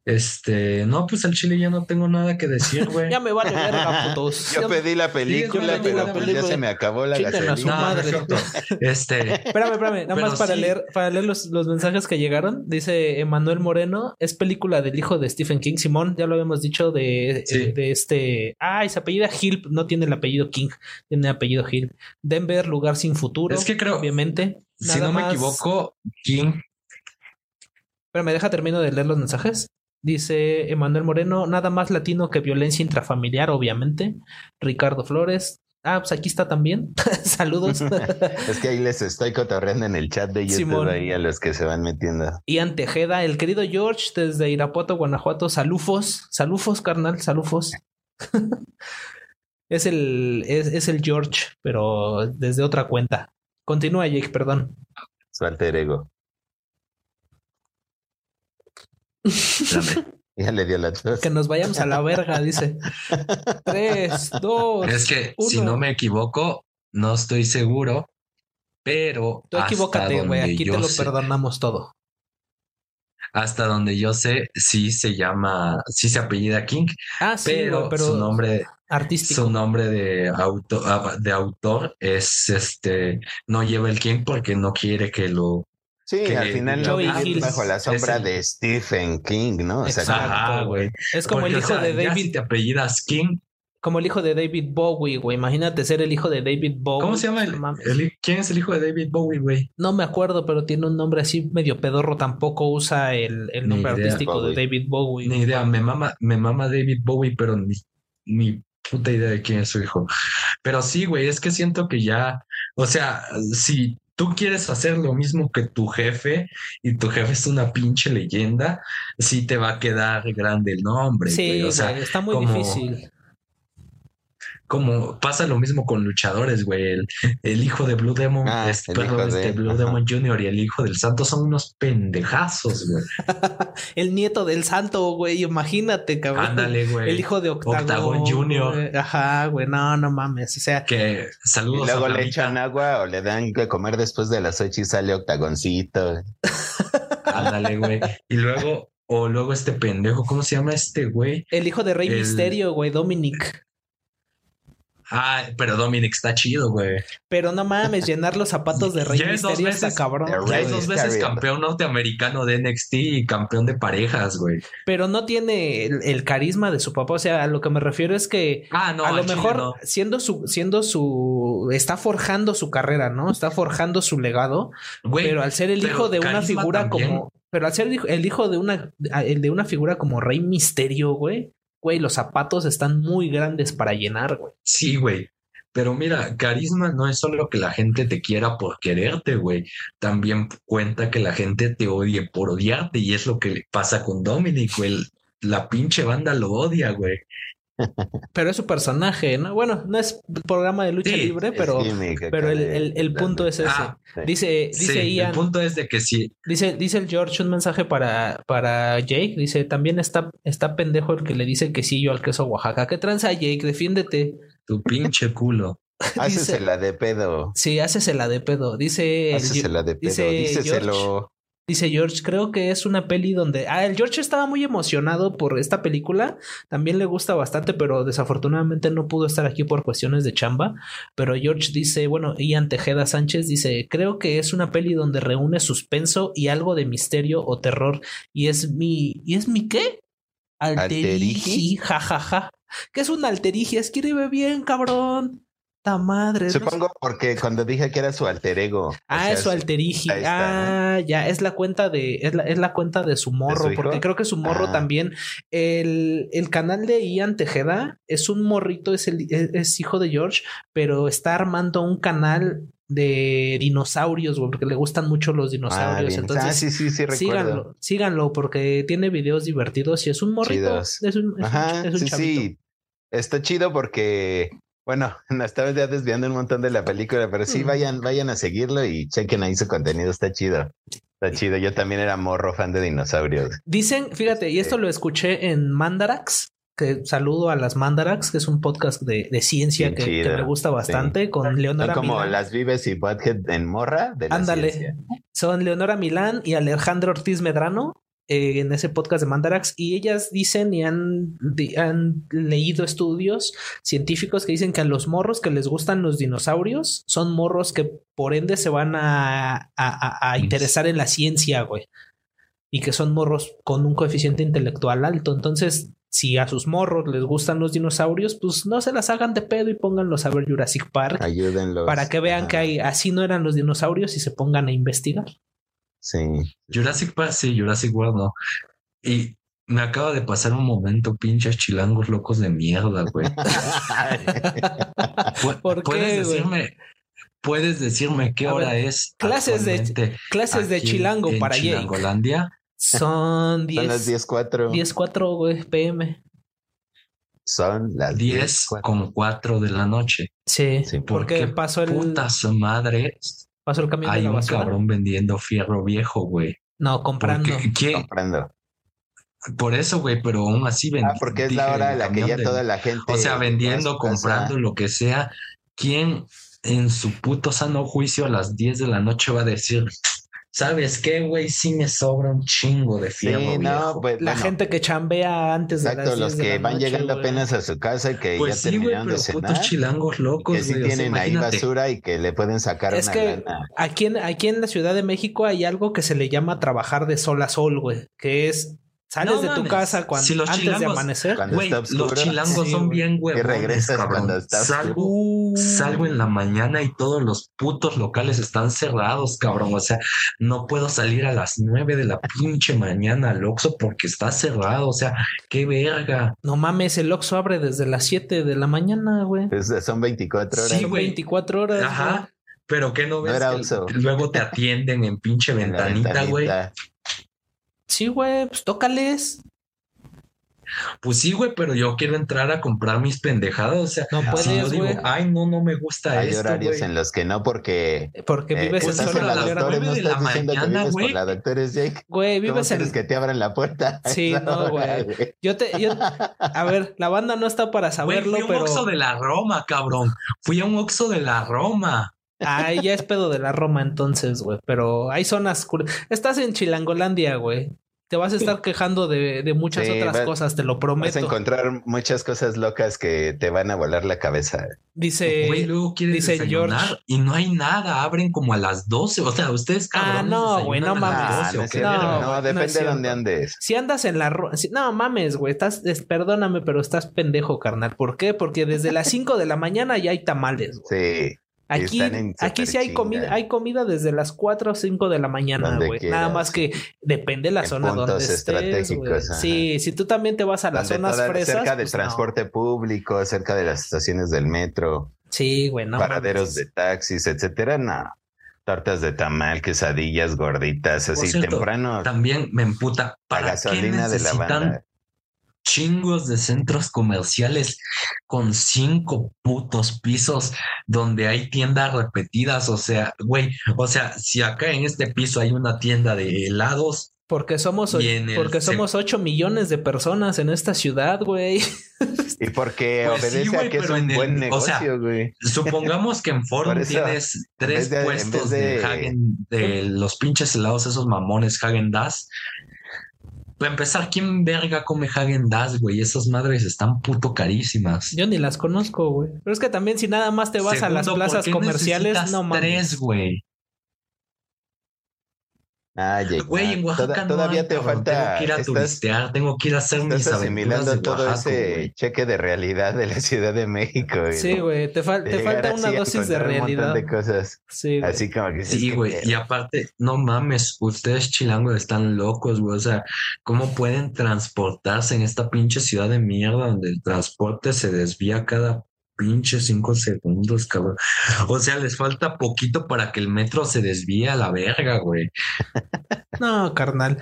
Speaker 4: Este, no, pues al chile ya no tengo nada que decir, güey.
Speaker 3: ya me vale verga, putos.
Speaker 5: Yo pedí la película, pero pues ya se me acabó la gasolina.
Speaker 3: Su madre. este. Espérame, espérame, nada más para leer, para leer los, los, mensajes que llegaron. Dice Emanuel Moreno, es película del hijo de Stephen King, Simón, ya lo habíamos dicho de, de este. Ay, se apellida Hill, no tiene el apellido King, tiene el apellido Hill. Denver, lugar sin futuro.
Speaker 4: Es que creo,
Speaker 3: obviamente.
Speaker 4: Si no me equivoco, King.
Speaker 3: Espérame, deja termino de leer los mensajes. Dice Emanuel Moreno, nada más latino que violencia intrafamiliar, obviamente. Ricardo Flores. Ah, pues aquí está también. Saludos.
Speaker 5: es que ahí les estoy cotorreando en el chat de YouTube ahí a los que se van metiendo.
Speaker 3: Y Antejeda, el querido George desde Irapuato, Guanajuato. Salufos, salufos, carnal, salufos. es el, es, es, el George, pero desde otra cuenta. Continúa, Jake, perdón.
Speaker 5: Su alter Ya le dio la tos.
Speaker 3: Que nos vayamos a la verga, dice. Tres, dos.
Speaker 4: Es que si no me equivoco, no estoy seguro, pero.
Speaker 3: Tú equivócate, güey. Aquí te lo perdonamos todo.
Speaker 4: Hasta donde yo sé, sí se llama, sí se apellida King, ah, sí, pero, su nombre
Speaker 3: artístico.
Speaker 4: Su nombre de autor, ah, de autor es este, no lleva el King porque no quiere que lo
Speaker 5: Sí, al final no bajo la sombra de Stephen King, ¿no?
Speaker 3: O sea, güey. Es como el hijo de David.
Speaker 4: te apellidas King.
Speaker 3: Como el hijo de David Bowie, güey. Imagínate ser el hijo de David Bowie.
Speaker 4: ¿Cómo se llama? El, ¿Quién es el hijo de David Bowie, güey?
Speaker 3: No me acuerdo, pero tiene un nombre así medio pedorro. Tampoco usa el, nombre artístico de David Bowie.
Speaker 4: Ni idea. Me mama, me mama David Bowie, pero ni, ni puta idea de quién es su hijo. Pero sí, güey, es que siento que ya, o sea, si tú quieres hacer lo mismo que tu jefe y tu jefe es una pinche leyenda, sí te va a quedar grande el nombre.
Speaker 3: Sí, o sea, está muy difícil
Speaker 4: como pasa lo mismo con luchadores, güey. El, hijo de Blue Demon, ah, este, Blue Demon Jr. y el hijo del Santo son unos pendejazos, güey.
Speaker 3: el nieto del Santo, güey, imagínate, cabrón.
Speaker 4: Ándale, güey.
Speaker 3: El hijo de Octagon,
Speaker 4: Jr.
Speaker 3: Ajá, güey, no, no mames. O sea,
Speaker 4: que saludos.
Speaker 5: Y luego le echan agua o le dan que comer después de las ocho y sale Octagoncito.
Speaker 4: Ándale, güey. Y luego, o luego este pendejo, ¿cómo se llama este güey?
Speaker 3: El hijo de Rey Misterio, güey, Dominic.
Speaker 4: Ah, pero Dominic está chido, güey.
Speaker 3: Pero no mames, llenar los zapatos de Rey Misterio está cabrón.
Speaker 4: Ya es dos veces campeón norteamericano de NXT y campeón de parejas, güey.
Speaker 3: Pero no tiene el, carisma de su papá. O sea, a lo que me refiero es que
Speaker 4: ah, no,
Speaker 3: a lo mejor siendo su, siendo su, está forjando su carrera, ¿no? Está forjando su legado. pero al ser el hijo de una figura como, pero al ser el hijo de una, el de una figura como Rey Misterio, güey güey, los zapatos están muy grandes para llenar, güey.
Speaker 4: Sí, güey. Pero mira, carisma no es solo que la gente te quiera por quererte, güey. También cuenta que la gente te odie por odiarte y es lo que le pasa con Dominic, güey. La pinche banda lo odia, güey.
Speaker 3: Pero es su personaje, ¿no? Bueno, no es programa de lucha libre, pero, pero el, punto es ese. Ah, dice, dice Ian.
Speaker 4: El punto es de que sí.
Speaker 3: Dice, dice el George un mensaje para, para Jake. Dice, también está, está pendejo el que le dice que sí yo al queso Oaxaca. ¿Qué tranza, Jake? Defiéndete.
Speaker 4: Tu pinche culo.
Speaker 5: Hácesela de pedo.
Speaker 3: Sí, hácesela de pedo. Dice.
Speaker 5: Hácesela de pedo. Dice Díceselo.
Speaker 3: Dice George, creo que es una peli donde. Ah, el George estaba muy emocionado por esta película. También le gusta bastante, pero desafortunadamente no pudo estar aquí por cuestiones de chamba. Pero George dice, bueno, Ian Tejeda Sánchez dice: Creo que es una peli donde reúne suspenso y algo de misterio o terror. Y es mi. ¿Y es mi qué? Alterigi, jajaja. Ja, ja. ¿Qué es un alterigi? Escribe bien, cabrón madre.
Speaker 5: Supongo porque cuando dije que era su alter ego.
Speaker 3: Ah, es su alterigi. Ah, ya, es la cuenta de, es la, es la cuenta de su morro, porque creo que su morro ah. también. El, el, canal de Ian Tejeda es un morrito, es, el, es, hijo de George, pero está armando un canal de dinosaurios, porque le gustan mucho los dinosaurios. Ah, Entonces, ah,
Speaker 5: sí, sí, sí,
Speaker 3: síganlo, síganlo, porque tiene videos divertidos y es un morrito. Es un, es un, sí, sí.
Speaker 5: Está chido porque bueno, nos estamos ya desviando un montón de la película, pero sí, vayan, vayan a seguirlo y chequen ahí su contenido, está chido. Está chido. Yo también era morro fan de dinosaurios.
Speaker 3: Dicen, fíjate, y esto lo escuché en Mandarax, que saludo a las Mandarax, que es un podcast de, ciencia que, me gusta bastante, con Leonora
Speaker 5: Son como las Vives y Butthead en Morra de la Ándale.
Speaker 3: Son Leonora Milán y Alejandro Ortiz Medrano. Eh, en ese podcast de Mandarax y ellas dicen y han, han, leído estudios científicos que dicen que a los morros que les gustan los dinosaurios son morros que por ende se van a, a, interesar en la ciencia, güey. Y que son morros con un coeficiente intelectual alto. Entonces, si a sus morros les gustan los dinosaurios, pues no se las hagan de pedo y pónganlos a ver Jurassic Park.
Speaker 5: Ayúdenlos.
Speaker 3: Para que vean que hay, así no eran los dinosaurios y se pongan a investigar.
Speaker 5: Sí.
Speaker 4: Jurassic Park, sí, Jurassic World no. Y me acaba de pasar un momento, pinches chilangos locos de mierda, güey. ¿Puedes decirme, puedes decirme qué hora es?
Speaker 3: Clases de clases de chilango en para
Speaker 4: Chilangolandia.
Speaker 3: Son 10.
Speaker 5: Son las 10.4.
Speaker 3: 10.4, güey, PM.
Speaker 5: Son las
Speaker 4: 10, con 4 de la noche.
Speaker 3: Sí, sí porque pasó el.
Speaker 4: Putas madre
Speaker 3: Pasó el camión
Speaker 4: Hay
Speaker 3: de
Speaker 4: un cabrón vendiendo fierro viejo, güey.
Speaker 3: No, comprando.
Speaker 5: ¿Qué? Comprando.
Speaker 4: Por eso, güey, pero aún así
Speaker 5: vendiendo. Ah, porque es la hora en la que ya toda la gente.
Speaker 4: O sea, vendiendo, comprando, lo que sea. ¿Quién en su puto sano juicio a las 10 de la noche va a decir, ¿Sabes qué, güey? Sí me sobra un chingo de fierro. no,
Speaker 3: pues, la gente que chambea antes
Speaker 5: de Exacto, los que van llegando apenas a su casa y que pues ya terminaron de cenar.
Speaker 4: Putos chilangos locos,
Speaker 5: que sí tienen ahí basura y que le pueden sacar es que
Speaker 3: Aquí en, aquí en la Ciudad de México hay algo que se le llama trabajar de sol a sol, güey, que es Sales de tu casa cuando antes de amanecer.
Speaker 4: Güey, los chilangos son bien güey.
Speaker 5: Y regresas cuando estás
Speaker 4: salgo, salgo en la mañana y todos los putos locales están cerrados, cabrón. O sea, no puedo salir a las nueve de la pinche mañana al Oxxo porque está cerrado. O sea, qué verga.
Speaker 3: No mames, el Oxxo abre desde las siete de la mañana, güey.
Speaker 5: son 24 horas.
Speaker 3: Sí, 24 horas.
Speaker 4: Ajá. Pero que no ves luego te atienden en pinche ventanita, güey.
Speaker 3: Sí, güey, pues tócales.
Speaker 4: Pues sí, güey, pero yo quiero entrar a comprar mis pendejadas. O sea,
Speaker 3: no puedes,
Speaker 4: digo, ay, no, no me gusta
Speaker 5: Hay horarios en los que no, porque.
Speaker 3: Porque eh, vives en
Speaker 5: zona la doctores, no estás diciendo que vives con la doctora Jake.
Speaker 3: Güey, vives en.
Speaker 5: que te abran la puerta.
Speaker 3: Sí, no, güey. Yo te. Yo... A ver, la banda no está para saberlo,
Speaker 4: güey, fui
Speaker 3: a un
Speaker 4: Oxxo de la Roma, cabrón. Fui a un Oxxo de la Roma.
Speaker 3: Ah, ya es pedo de la Roma entonces, güey. Pero hay zonas. Estás en Chilangolandia, güey te vas a estar quejando de, muchas otras cosas, te lo prometo.
Speaker 5: Vas a encontrar muchas cosas locas que te van a volar la cabeza.
Speaker 3: Dice, dice George.
Speaker 4: Y no hay nada, abren como a las 12. O sea, ustedes
Speaker 3: Ah, no, güey, no mames.
Speaker 5: no, depende de dónde andes.
Speaker 3: Si andas en la. no mames, güey, estás. perdóname, pero estás pendejo, carnal. ¿Por qué? Porque desde las 5 de la mañana ya hay tamales.
Speaker 5: Sí.
Speaker 3: Aquí, aquí sí hay comida, hay comida desde las 4 o 5 de la mañana, güey. Nada más que depende de la zona donde estés. Sí, si tú también te vas a las zonas fresas.
Speaker 5: Cerca del pues transporte público, cerca de las estaciones del metro.
Speaker 3: Sí, güey, no.
Speaker 5: Paraderos de taxis, etcétera, no. Tartas de tamal, quesadillas gorditas, así temprano.
Speaker 4: También me emputa. ¿Para gasolina de la banda chingos de centros comerciales con cinco putos pisos donde hay tiendas repetidas. O sea, güey, o sea, si acá en este piso hay una tienda de helados.
Speaker 3: Porque somos, porque somos 8 millones de personas en esta ciudad, güey.
Speaker 5: Y porque pues obedece a que es un buen negocio, güey.
Speaker 4: Supongamos que en Forum tienes tres puestos de, Hagen, de los pinches helados, esos mamones Hagen Das para empezar, ¿quién verga come Hagen Dazs, güey? Esas madres están puto carísimas.
Speaker 3: Yo ni las conozco, güey. Pero es que también si nada más te vas a las plazas comerciales, no mames.
Speaker 4: Tres, güey.
Speaker 5: Ah,
Speaker 4: Güey, en Oaxaca todavía te falta. Tengo que ir a turistear, tengo que ir a hacer mis asimilando todo ese
Speaker 5: cheque de realidad de la Ciudad de México.
Speaker 3: Sí, güey, te, falta una dosis de realidad.
Speaker 5: de cosas. Sí, Así como que
Speaker 4: sí, güey. Y aparte, no mames, ustedes chilangos están locos, güey. O sea, ¿cómo pueden transportarse en esta pinche ciudad de mierda donde el transporte se desvía cada pinche cinco segundos, cabrón. O sea, les falta poquito para que el metro se desvíe a la verga, güey.
Speaker 3: No, carnal.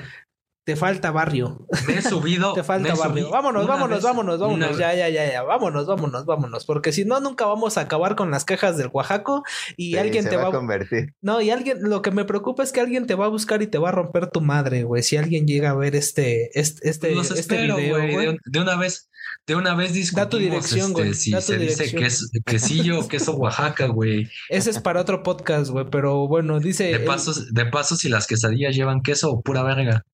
Speaker 3: Te falta barrio.
Speaker 4: Me he subido.
Speaker 3: Te falta barrio. vámonos, vámonos, vámonos, vámonos. Ya, ya, ya, ya. Vámonos, vámonos, vámonos. Porque si no, nunca vamos a acabar con las quejas del Oaxaco y alguien te va,
Speaker 5: a convertir.
Speaker 3: No, y alguien, lo que me preocupa es que alguien te va a buscar y te va a romper tu madre, güey. Si alguien llega a ver este, este, este, este video, güey.
Speaker 4: de, una vez de una vez discutimos tu dirección, este, güey. si se dice que es quesillo, queso Oaxaca, güey.
Speaker 3: Ese es para otro podcast, güey, pero bueno, dice...
Speaker 4: De paso, de paso, si las quesadillas llevan queso o pura verga.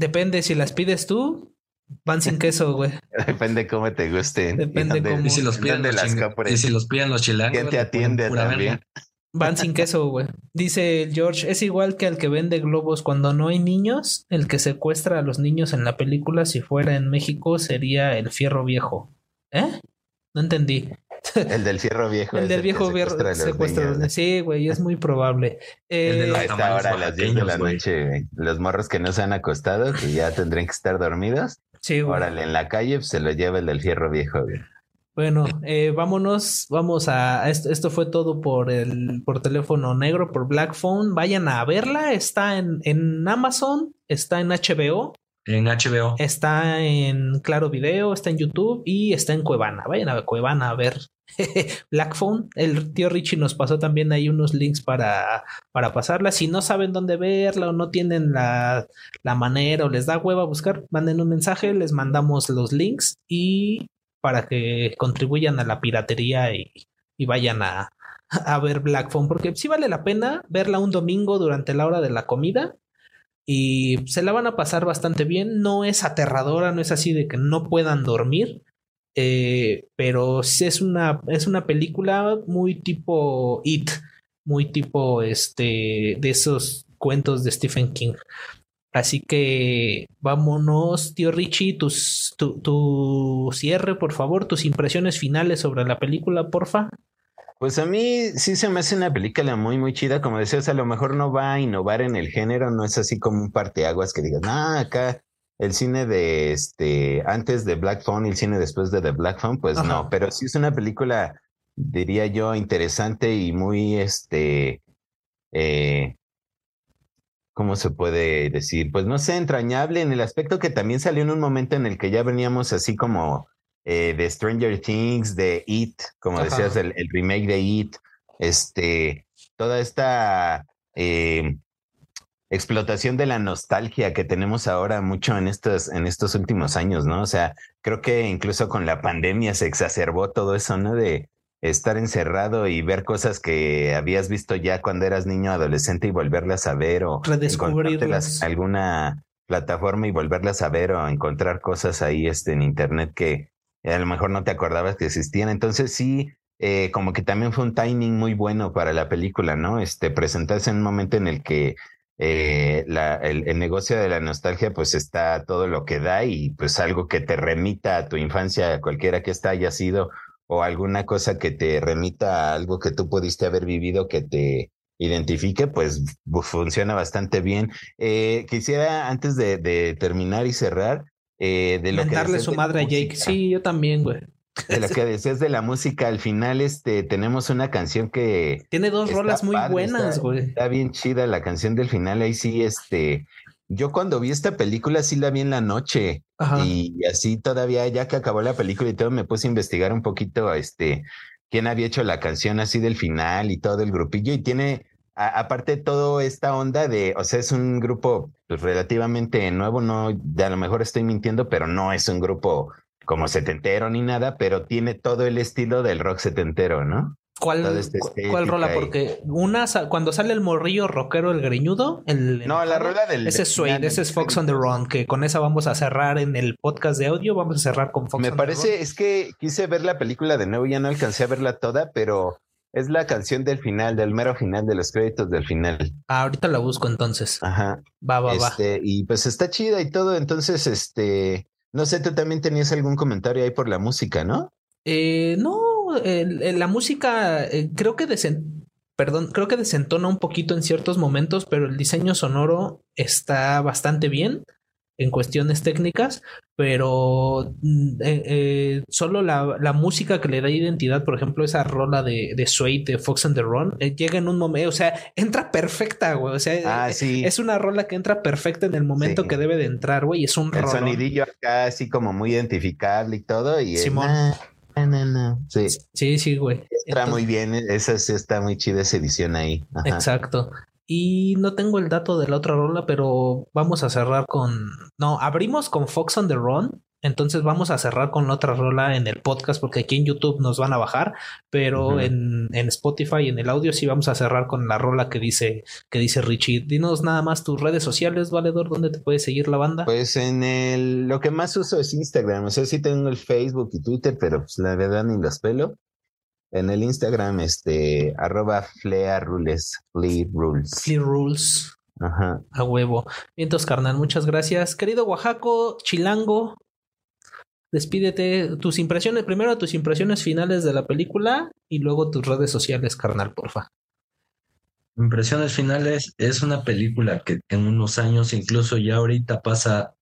Speaker 3: Depende, si las pides tú, van sin queso, güey.
Speaker 5: Depende cómo te gusten.
Speaker 3: Depende cómo...
Speaker 4: Y si los piden los, y si los piden los chilangos...
Speaker 5: ¿Quién te atiende también?
Speaker 3: Van sin queso, güey. Dice George, es igual que al que vende globos cuando no hay niños, el que secuestra a los niños en la película, si fuera en México, sería el fierro viejo. ¿Eh? No entendí.
Speaker 5: El del fierro viejo.
Speaker 3: el del viejo viejo secuestra, los Sí, güey, es muy probable.
Speaker 5: Eh, a esta hora, a las 10 de la noche, güey. Los morros que no se han acostado, que ya tendrían que estar dormidos.
Speaker 3: Sí, güey.
Speaker 5: Órale, en la calle pues, se lo lleva el del fierro viejo, güey.
Speaker 3: Bueno, eh, vámonos, vamos a, esto, fue todo por el, por teléfono negro, por Black Phone, vayan a verla, está en, en Amazon, está en HBO.
Speaker 4: En HBO.
Speaker 3: Está en Claro Video, está en YouTube y está en Cuevana. Vayan a Cuevana a ver Black Phone. El tío Richie nos pasó también ahí unos links para, para pasarla. Si no saben dónde verla o no tienen la, la manera o les da hueva buscar, manden un mensaje, les mandamos los links y para que contribuyan a la piratería y, vayan a, a, ver Black Phone, porque sí vale la pena verla un domingo durante la hora de la comida y se la van a pasar bastante bien. No es aterradora, no es así de que no puedan dormir, eh, pero es una, es una película muy tipo It, muy tipo este de esos cuentos de Stephen King. Así que vámonos, tío Richie, tus, tu, cierre, por favor, tus impresiones finales sobre la película, porfa.
Speaker 5: Pues a mí sí se me hace una película muy, muy chida. Como decías, a lo mejor no va a innovar en el género, no es así como un parteaguas que digas, ah, acá el cine de este, antes de Black Phone y el cine después de The Black Phone, pues no, pero sí es una película, diría yo, interesante y muy, este, eh, ¿cómo se puede decir? Pues no sé, entrañable en el aspecto que también salió en un momento en el que ya veníamos así como eh, de Stranger Things, de It, como decías, el, remake de It, este, toda esta eh, explotación de la nostalgia que tenemos ahora mucho en estos, en estos últimos años, ¿no? O sea, creo que incluso con la pandemia se exacerbó todo eso, ¿no? De, estar encerrado y ver cosas que habías visto ya cuando eras niño adolescente y volverlas a ver o
Speaker 3: redescubrirlas
Speaker 5: alguna plataforma y volverlas a ver o encontrar cosas ahí este, en internet que a lo mejor no te acordabas que existían. Entonces sí, eh, como que también fue un timing muy bueno para la película, ¿no? Este, presentarse en un momento en el que eh, la, el, negocio de la nostalgia pues está todo lo que da y pues algo que te remita a tu infancia, cualquiera que esta haya sido o alguna cosa que te remita a algo que tú pudiste haber vivido que te identifique, pues funciona bastante bien. Eh, quisiera, antes de, terminar y cerrar, eh, de lo
Speaker 3: que... su madre a Jake. Sí, yo también, güey.
Speaker 5: De lo que decías de la música, al final este tenemos una canción que
Speaker 3: tiene dos rolas muy buenas, güey.
Speaker 5: Está, bien chida la canción del final, ahí sí este yo cuando vi esta película sí la vi en la noche y así todavía ya que acabó la película y todo me puse a investigar un poquito este quién había hecho la canción así del final y todo el grupillo y tiene aparte toda esta onda de, o sea, es un grupo pues, relativamente nuevo, no, a lo mejor estoy mintiendo, pero no es un grupo como setentero ni nada, pero tiene todo el estilo del rock setentero, ¿no?
Speaker 3: ¿Cuál, ¿cuál rola? Porque una, cuando sale el morrillo rockero, el greñudo, el...
Speaker 5: No, la rola del...
Speaker 3: Ese es Suede, ese es Fox on the Run, que con esa vamos a cerrar en el podcast de audio, vamos a cerrar con Fox
Speaker 5: Me parece, es que quise ver la película de nuevo, ya no alcancé a verla toda, pero es la canción del final, del mero final, de los créditos del final.
Speaker 3: Ah, ahorita la busco entonces.
Speaker 5: Ajá.
Speaker 3: Va, va,
Speaker 5: este, va. Y pues está chida y todo, entonces, este... No sé, tú también tenías algún comentario ahí por la música, ¿no?
Speaker 3: Eh, no, la música eh, creo que perdón, creo que desentona un poquito en ciertos momentos, pero el diseño sonoro está bastante bien en cuestiones técnicas, pero mm, eh, eh, solo la, música que le da identidad, por ejemplo, esa rola de, de Suede de Fox and the Run, eh, llega en un momento, o sea, entra perfecta, güey. O sea,
Speaker 5: ah,
Speaker 3: es una rola que entra perfecta en el momento que debe de entrar, güey. Es un
Speaker 5: El sonidillo acá así como muy identificable y todo. Y
Speaker 3: Simón.
Speaker 5: Sí.
Speaker 3: Sí, sí, güey.
Speaker 5: Está muy bien, esa sí está muy chida esa edición ahí.
Speaker 3: Exacto. Y no tengo el dato de la otra rola, pero vamos a cerrar con. No, abrimos con Fox on the Run. Entonces vamos a cerrar con la otra rola en el podcast porque aquí en YouTube nos van a bajar, pero en, en, Spotify en el audio sí vamos a cerrar con la rola que dice que dice Richie. Dinos nada más tus redes sociales, valedor, ¿dónde te puede seguir la banda?
Speaker 5: Pues en el lo que más uso es Instagram, o sea, sí tengo el Facebook y Twitter, pero pues la verdad ni las pelo en el Instagram, este, arroba Flea Rules, Flea Rules.
Speaker 3: Flea Rules.
Speaker 5: Ajá.
Speaker 3: A huevo. Vientos, carnal, muchas gracias. Querido Oaxaco, Chilango, despídete. Tus impresiones, primero tus impresiones finales de la película y luego tus redes sociales, carnal, porfa.
Speaker 4: Impresiones finales es una película que en unos años, incluso ya ahorita pasa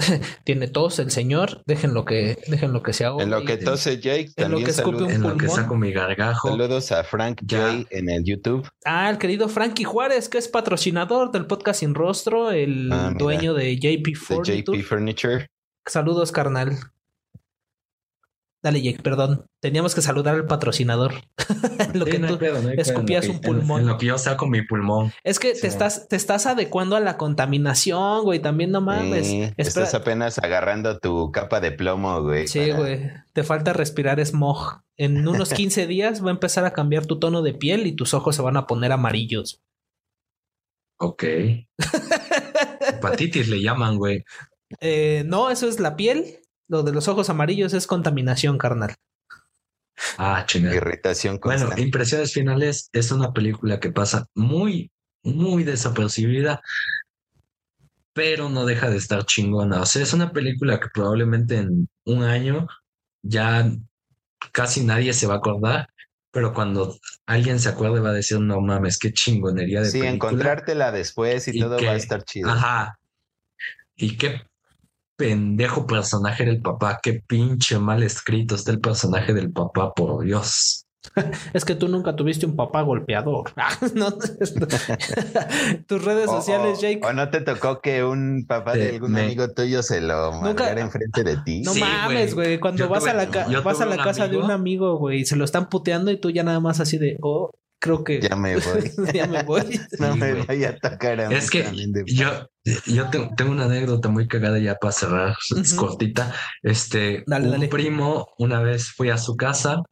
Speaker 3: tiene tos el señor, dejen lo que, dejen lo que se haga.
Speaker 5: En lo que tose Jake,
Speaker 3: en lo que escupe un
Speaker 4: En lo que saco mi gargajo.
Speaker 5: Saludos a Frank Jay en el YouTube.
Speaker 3: Ah, el querido Frankie Juárez, que es patrocinador del podcast Sin Rostro, el ah, dueño de JP
Speaker 5: Furniture. JP Furniture.
Speaker 3: Saludos, carnal. Dale, Jake, perdón. Teníamos que saludar al patrocinador.
Speaker 4: lo que tú escupías un pulmón. En, lo que yo saco mi pulmón.
Speaker 3: Es que te estás, te estás adecuando a la contaminación, güey. También no mames.
Speaker 5: estás apenas agarrando tu capa de plomo, güey.
Speaker 3: Sí, güey. Te falta respirar smog. En unos 15 días va a empezar a cambiar tu tono de piel y tus ojos se van a poner amarillos.
Speaker 4: Ok. Hepatitis le llaman, güey.
Speaker 3: Eh, no, eso es la piel lo de los ojos amarillos es contaminación carnal.
Speaker 4: Ah, chingada.
Speaker 5: Irritación
Speaker 4: Bueno, Impresiones Finales es una película que pasa muy, muy desapercibida, pero no deja de estar chingona. O sea, es una película que probablemente en un año ya casi nadie se va a acordar, pero cuando alguien se acuerde va a decir, no mames, qué chingonería de
Speaker 5: sí, encontrártela después y, todo va a estar chido.
Speaker 4: Ajá. Y qué pendejo personaje del papá. Qué pinche mal escrito está el personaje del papá, por Dios.
Speaker 3: Es que tú nunca tuviste un papá golpeador. Tus redes sociales, Jake.
Speaker 5: O no te tocó que un papá de algún amigo tuyo se lo mandara enfrente de ti.
Speaker 3: No mames, güey. Cuando vas a la, vas a la casa de un amigo, güey, y se lo están puteando y tú ya nada más así de, oh, creo que
Speaker 5: ya me voy.
Speaker 3: ya me voy.
Speaker 5: no me voy a atacar a
Speaker 4: Es que yo, yo tengo, una anécdota muy cagada ya para cerrar, es cortita. Este, un primo, una vez fui a su casa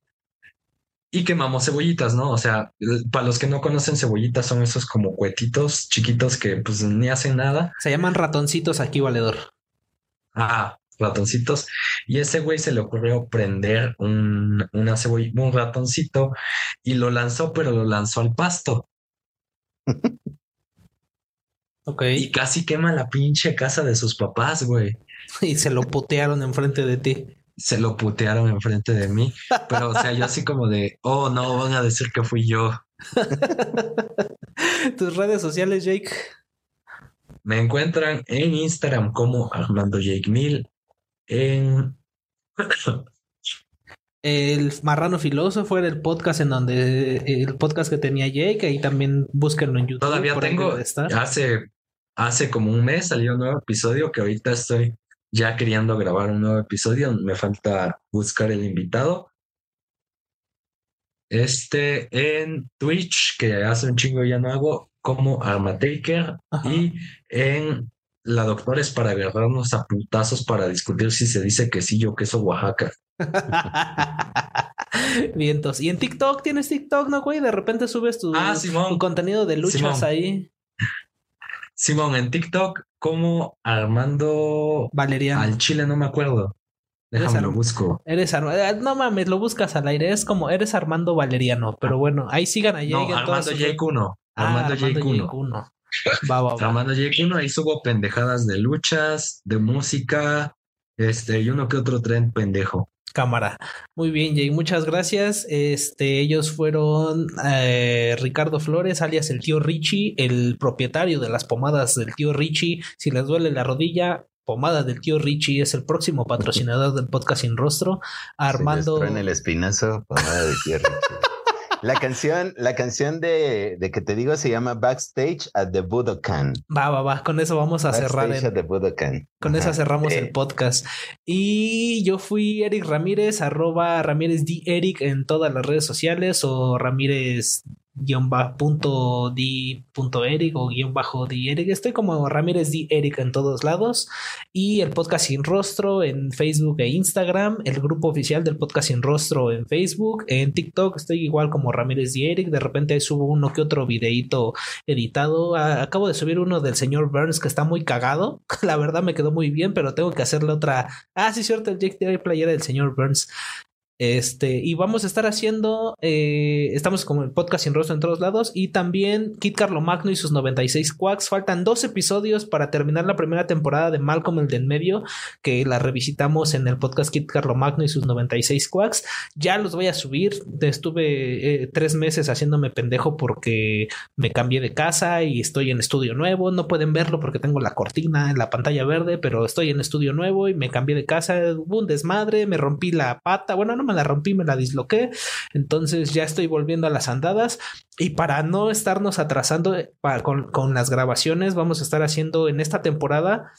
Speaker 4: y quemamos cebollitas, ¿no? O sea, para los que no conocen cebollitas son esos como cuetitos chiquitos que pues ni hacen nada.
Speaker 3: Se llaman ratoncitos aquí, valedor.
Speaker 4: Ah, ratoncitos. Y ese güey se le ocurrió prender un, una cebolla, un ratoncito y lo lanzó, pero lo lanzó al pasto.
Speaker 3: ok.
Speaker 4: Y casi quema la pinche casa de sus papás, güey.
Speaker 3: Y se lo putearon enfrente de ti.
Speaker 4: se lo putearon enfrente de mí, pero o sea, yo así como de, oh no, van a decir que fui yo.
Speaker 3: Tus redes sociales, Jake.
Speaker 4: Me encuentran en Instagram como Armando Jake Mil, en
Speaker 3: el Marrano Filósofo era el podcast en donde el podcast que tenía Jake, ahí también búsquenlo en YouTube.
Speaker 4: Todavía tengo, hace, hace como un mes salió un nuevo episodio que ahorita estoy ya queriendo grabar un nuevo episodio. Me falta buscar el invitado. Este en Twitch, que hace un chingo ya no hago, como Armataker. Y en La Doctora es para agarrarnos a putazos para discutir si se dice quesillo o queso Oaxaca.
Speaker 3: Vientos. Y en TikTok, ¿tienes TikTok, no, güey? De repente subes tu, ah, contenido de luchas ahí.
Speaker 4: Simón, en TikTok, como Armando
Speaker 3: Valeriano.
Speaker 4: Al Chile no me acuerdo. Déjame lo busco.
Speaker 3: Eres eh, no mames, lo buscas al aire. Es como eres Armando Valeriano. Pero bueno, ahí sigan a
Speaker 4: No, Armando J1. Armando J1. Armando J1, ahí subo pendejadas de luchas, de música, este, y uno que otro tren pendejo
Speaker 3: cámara. Muy bien, Jay, muchas gracias. Este, ellos fueron eh, Ricardo Flores, alias el tío Richie, el propietario de las pomadas del tío Richie. Si les duele la rodilla, pomada del tío Richie es el próximo patrocinador del podcast Sin Rostro. Armando.
Speaker 5: en el espinazo, pomada del tío Richie. La canción, la canción de, de, que te digo se llama Backstage at the Budokan.
Speaker 3: Va, va, va. Con eso vamos a cerrar.
Speaker 5: El, at the Budokan.
Speaker 3: Con eso cerramos el podcast. Y yo fui Eric Ramírez, arroba Ramírez D. Eric en todas las redes sociales o Ramírez guion punto di punto Eric o guion bajo di Eric. Estoy como Ramírez di Eric en todos lados. Y el podcast sin rostro en Facebook e Instagram. El grupo oficial del podcast sin rostro en Facebook. En TikTok estoy igual como Ramírez di Eric. De repente subo uno que otro videito editado. Acabo de subir uno del señor Burns que está muy cagado. La verdad me quedó muy bien, pero tengo que hacerle otra. Ah, sí, cierto, el Jake tiene playera del señor Burns. Este, y vamos a estar haciendo, eh, estamos como el podcast sin rostro en todos lados y también Kit Carlo Magno y sus 96 quacks. Faltan dos episodios para terminar la primera temporada de Malcolm el de en medio, que la revisitamos en el podcast Kit Carlo Magno y sus 96 quacks. Ya los voy a subir. Estuve eh, tres meses haciéndome pendejo porque me cambié de casa y estoy en estudio nuevo. No pueden verlo porque tengo la cortina en la pantalla verde, pero estoy en estudio nuevo y me cambié de casa. Hubo un desmadre, me rompí la pata. Bueno, no me la rompí, me la disloqué. Entonces ya estoy volviendo a las andadas. Y para no estarnos atrasando eh, con, con las grabaciones, vamos a estar haciendo en esta temporada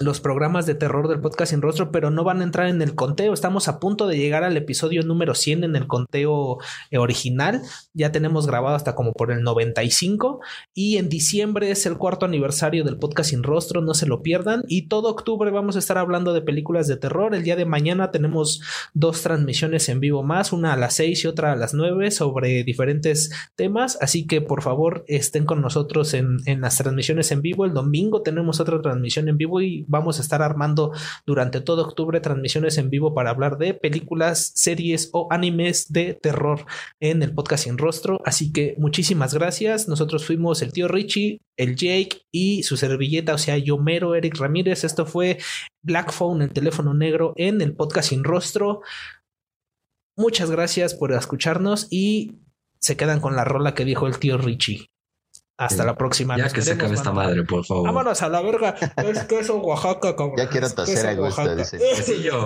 Speaker 3: los programas de terror del podcast sin rostro, pero no van a entrar en el conteo. Estamos a punto de llegar al episodio número 100 en el conteo eh, original. Ya tenemos grabado hasta como por el 95 y en diciembre es el cuarto aniversario del podcast sin rostro, no se lo pierdan. Y todo octubre vamos a estar hablando de películas de terror. El día de mañana tenemos dos transmisiones en vivo más, una a las 6 y otra a las 9 sobre diferentes temas. Así que por favor estén con nosotros en, en las transmisiones en vivo. El domingo tenemos otra transmisión en vivo y vamos a estar armando durante todo octubre transmisiones en vivo para hablar de películas, series o animes de terror en el podcast sin rostro. Así que muchísimas gracias. Nosotros fuimos el tío Richie, el Jake y su servilleta, o sea, yo mero Eric Ramírez. Esto fue Black Phone, el teléfono negro en el podcast sin rostro. Muchas gracias por escucharnos y se quedan con la rola que dijo el tío Richie. Hasta la próxima.
Speaker 4: Ya que se acabe esta madre, por favor.
Speaker 3: Vámonos a la verga. Es queso Oaxaca, cabrón.
Speaker 5: Ya quiero toser a gusto, dice.
Speaker 4: Sí, yo.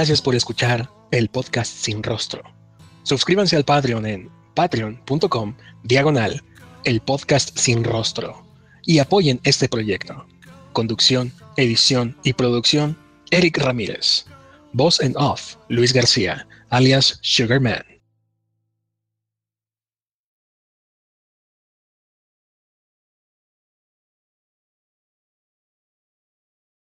Speaker 6: Gracias por escuchar el podcast Sin Rostro. Suscríbanse al Patreon en patreon.com diagonal el podcast Sin Rostro y apoyen este proyecto. Conducción, edición y producción, Eric Ramírez. Voz en off, Luis García, alias Sugarman.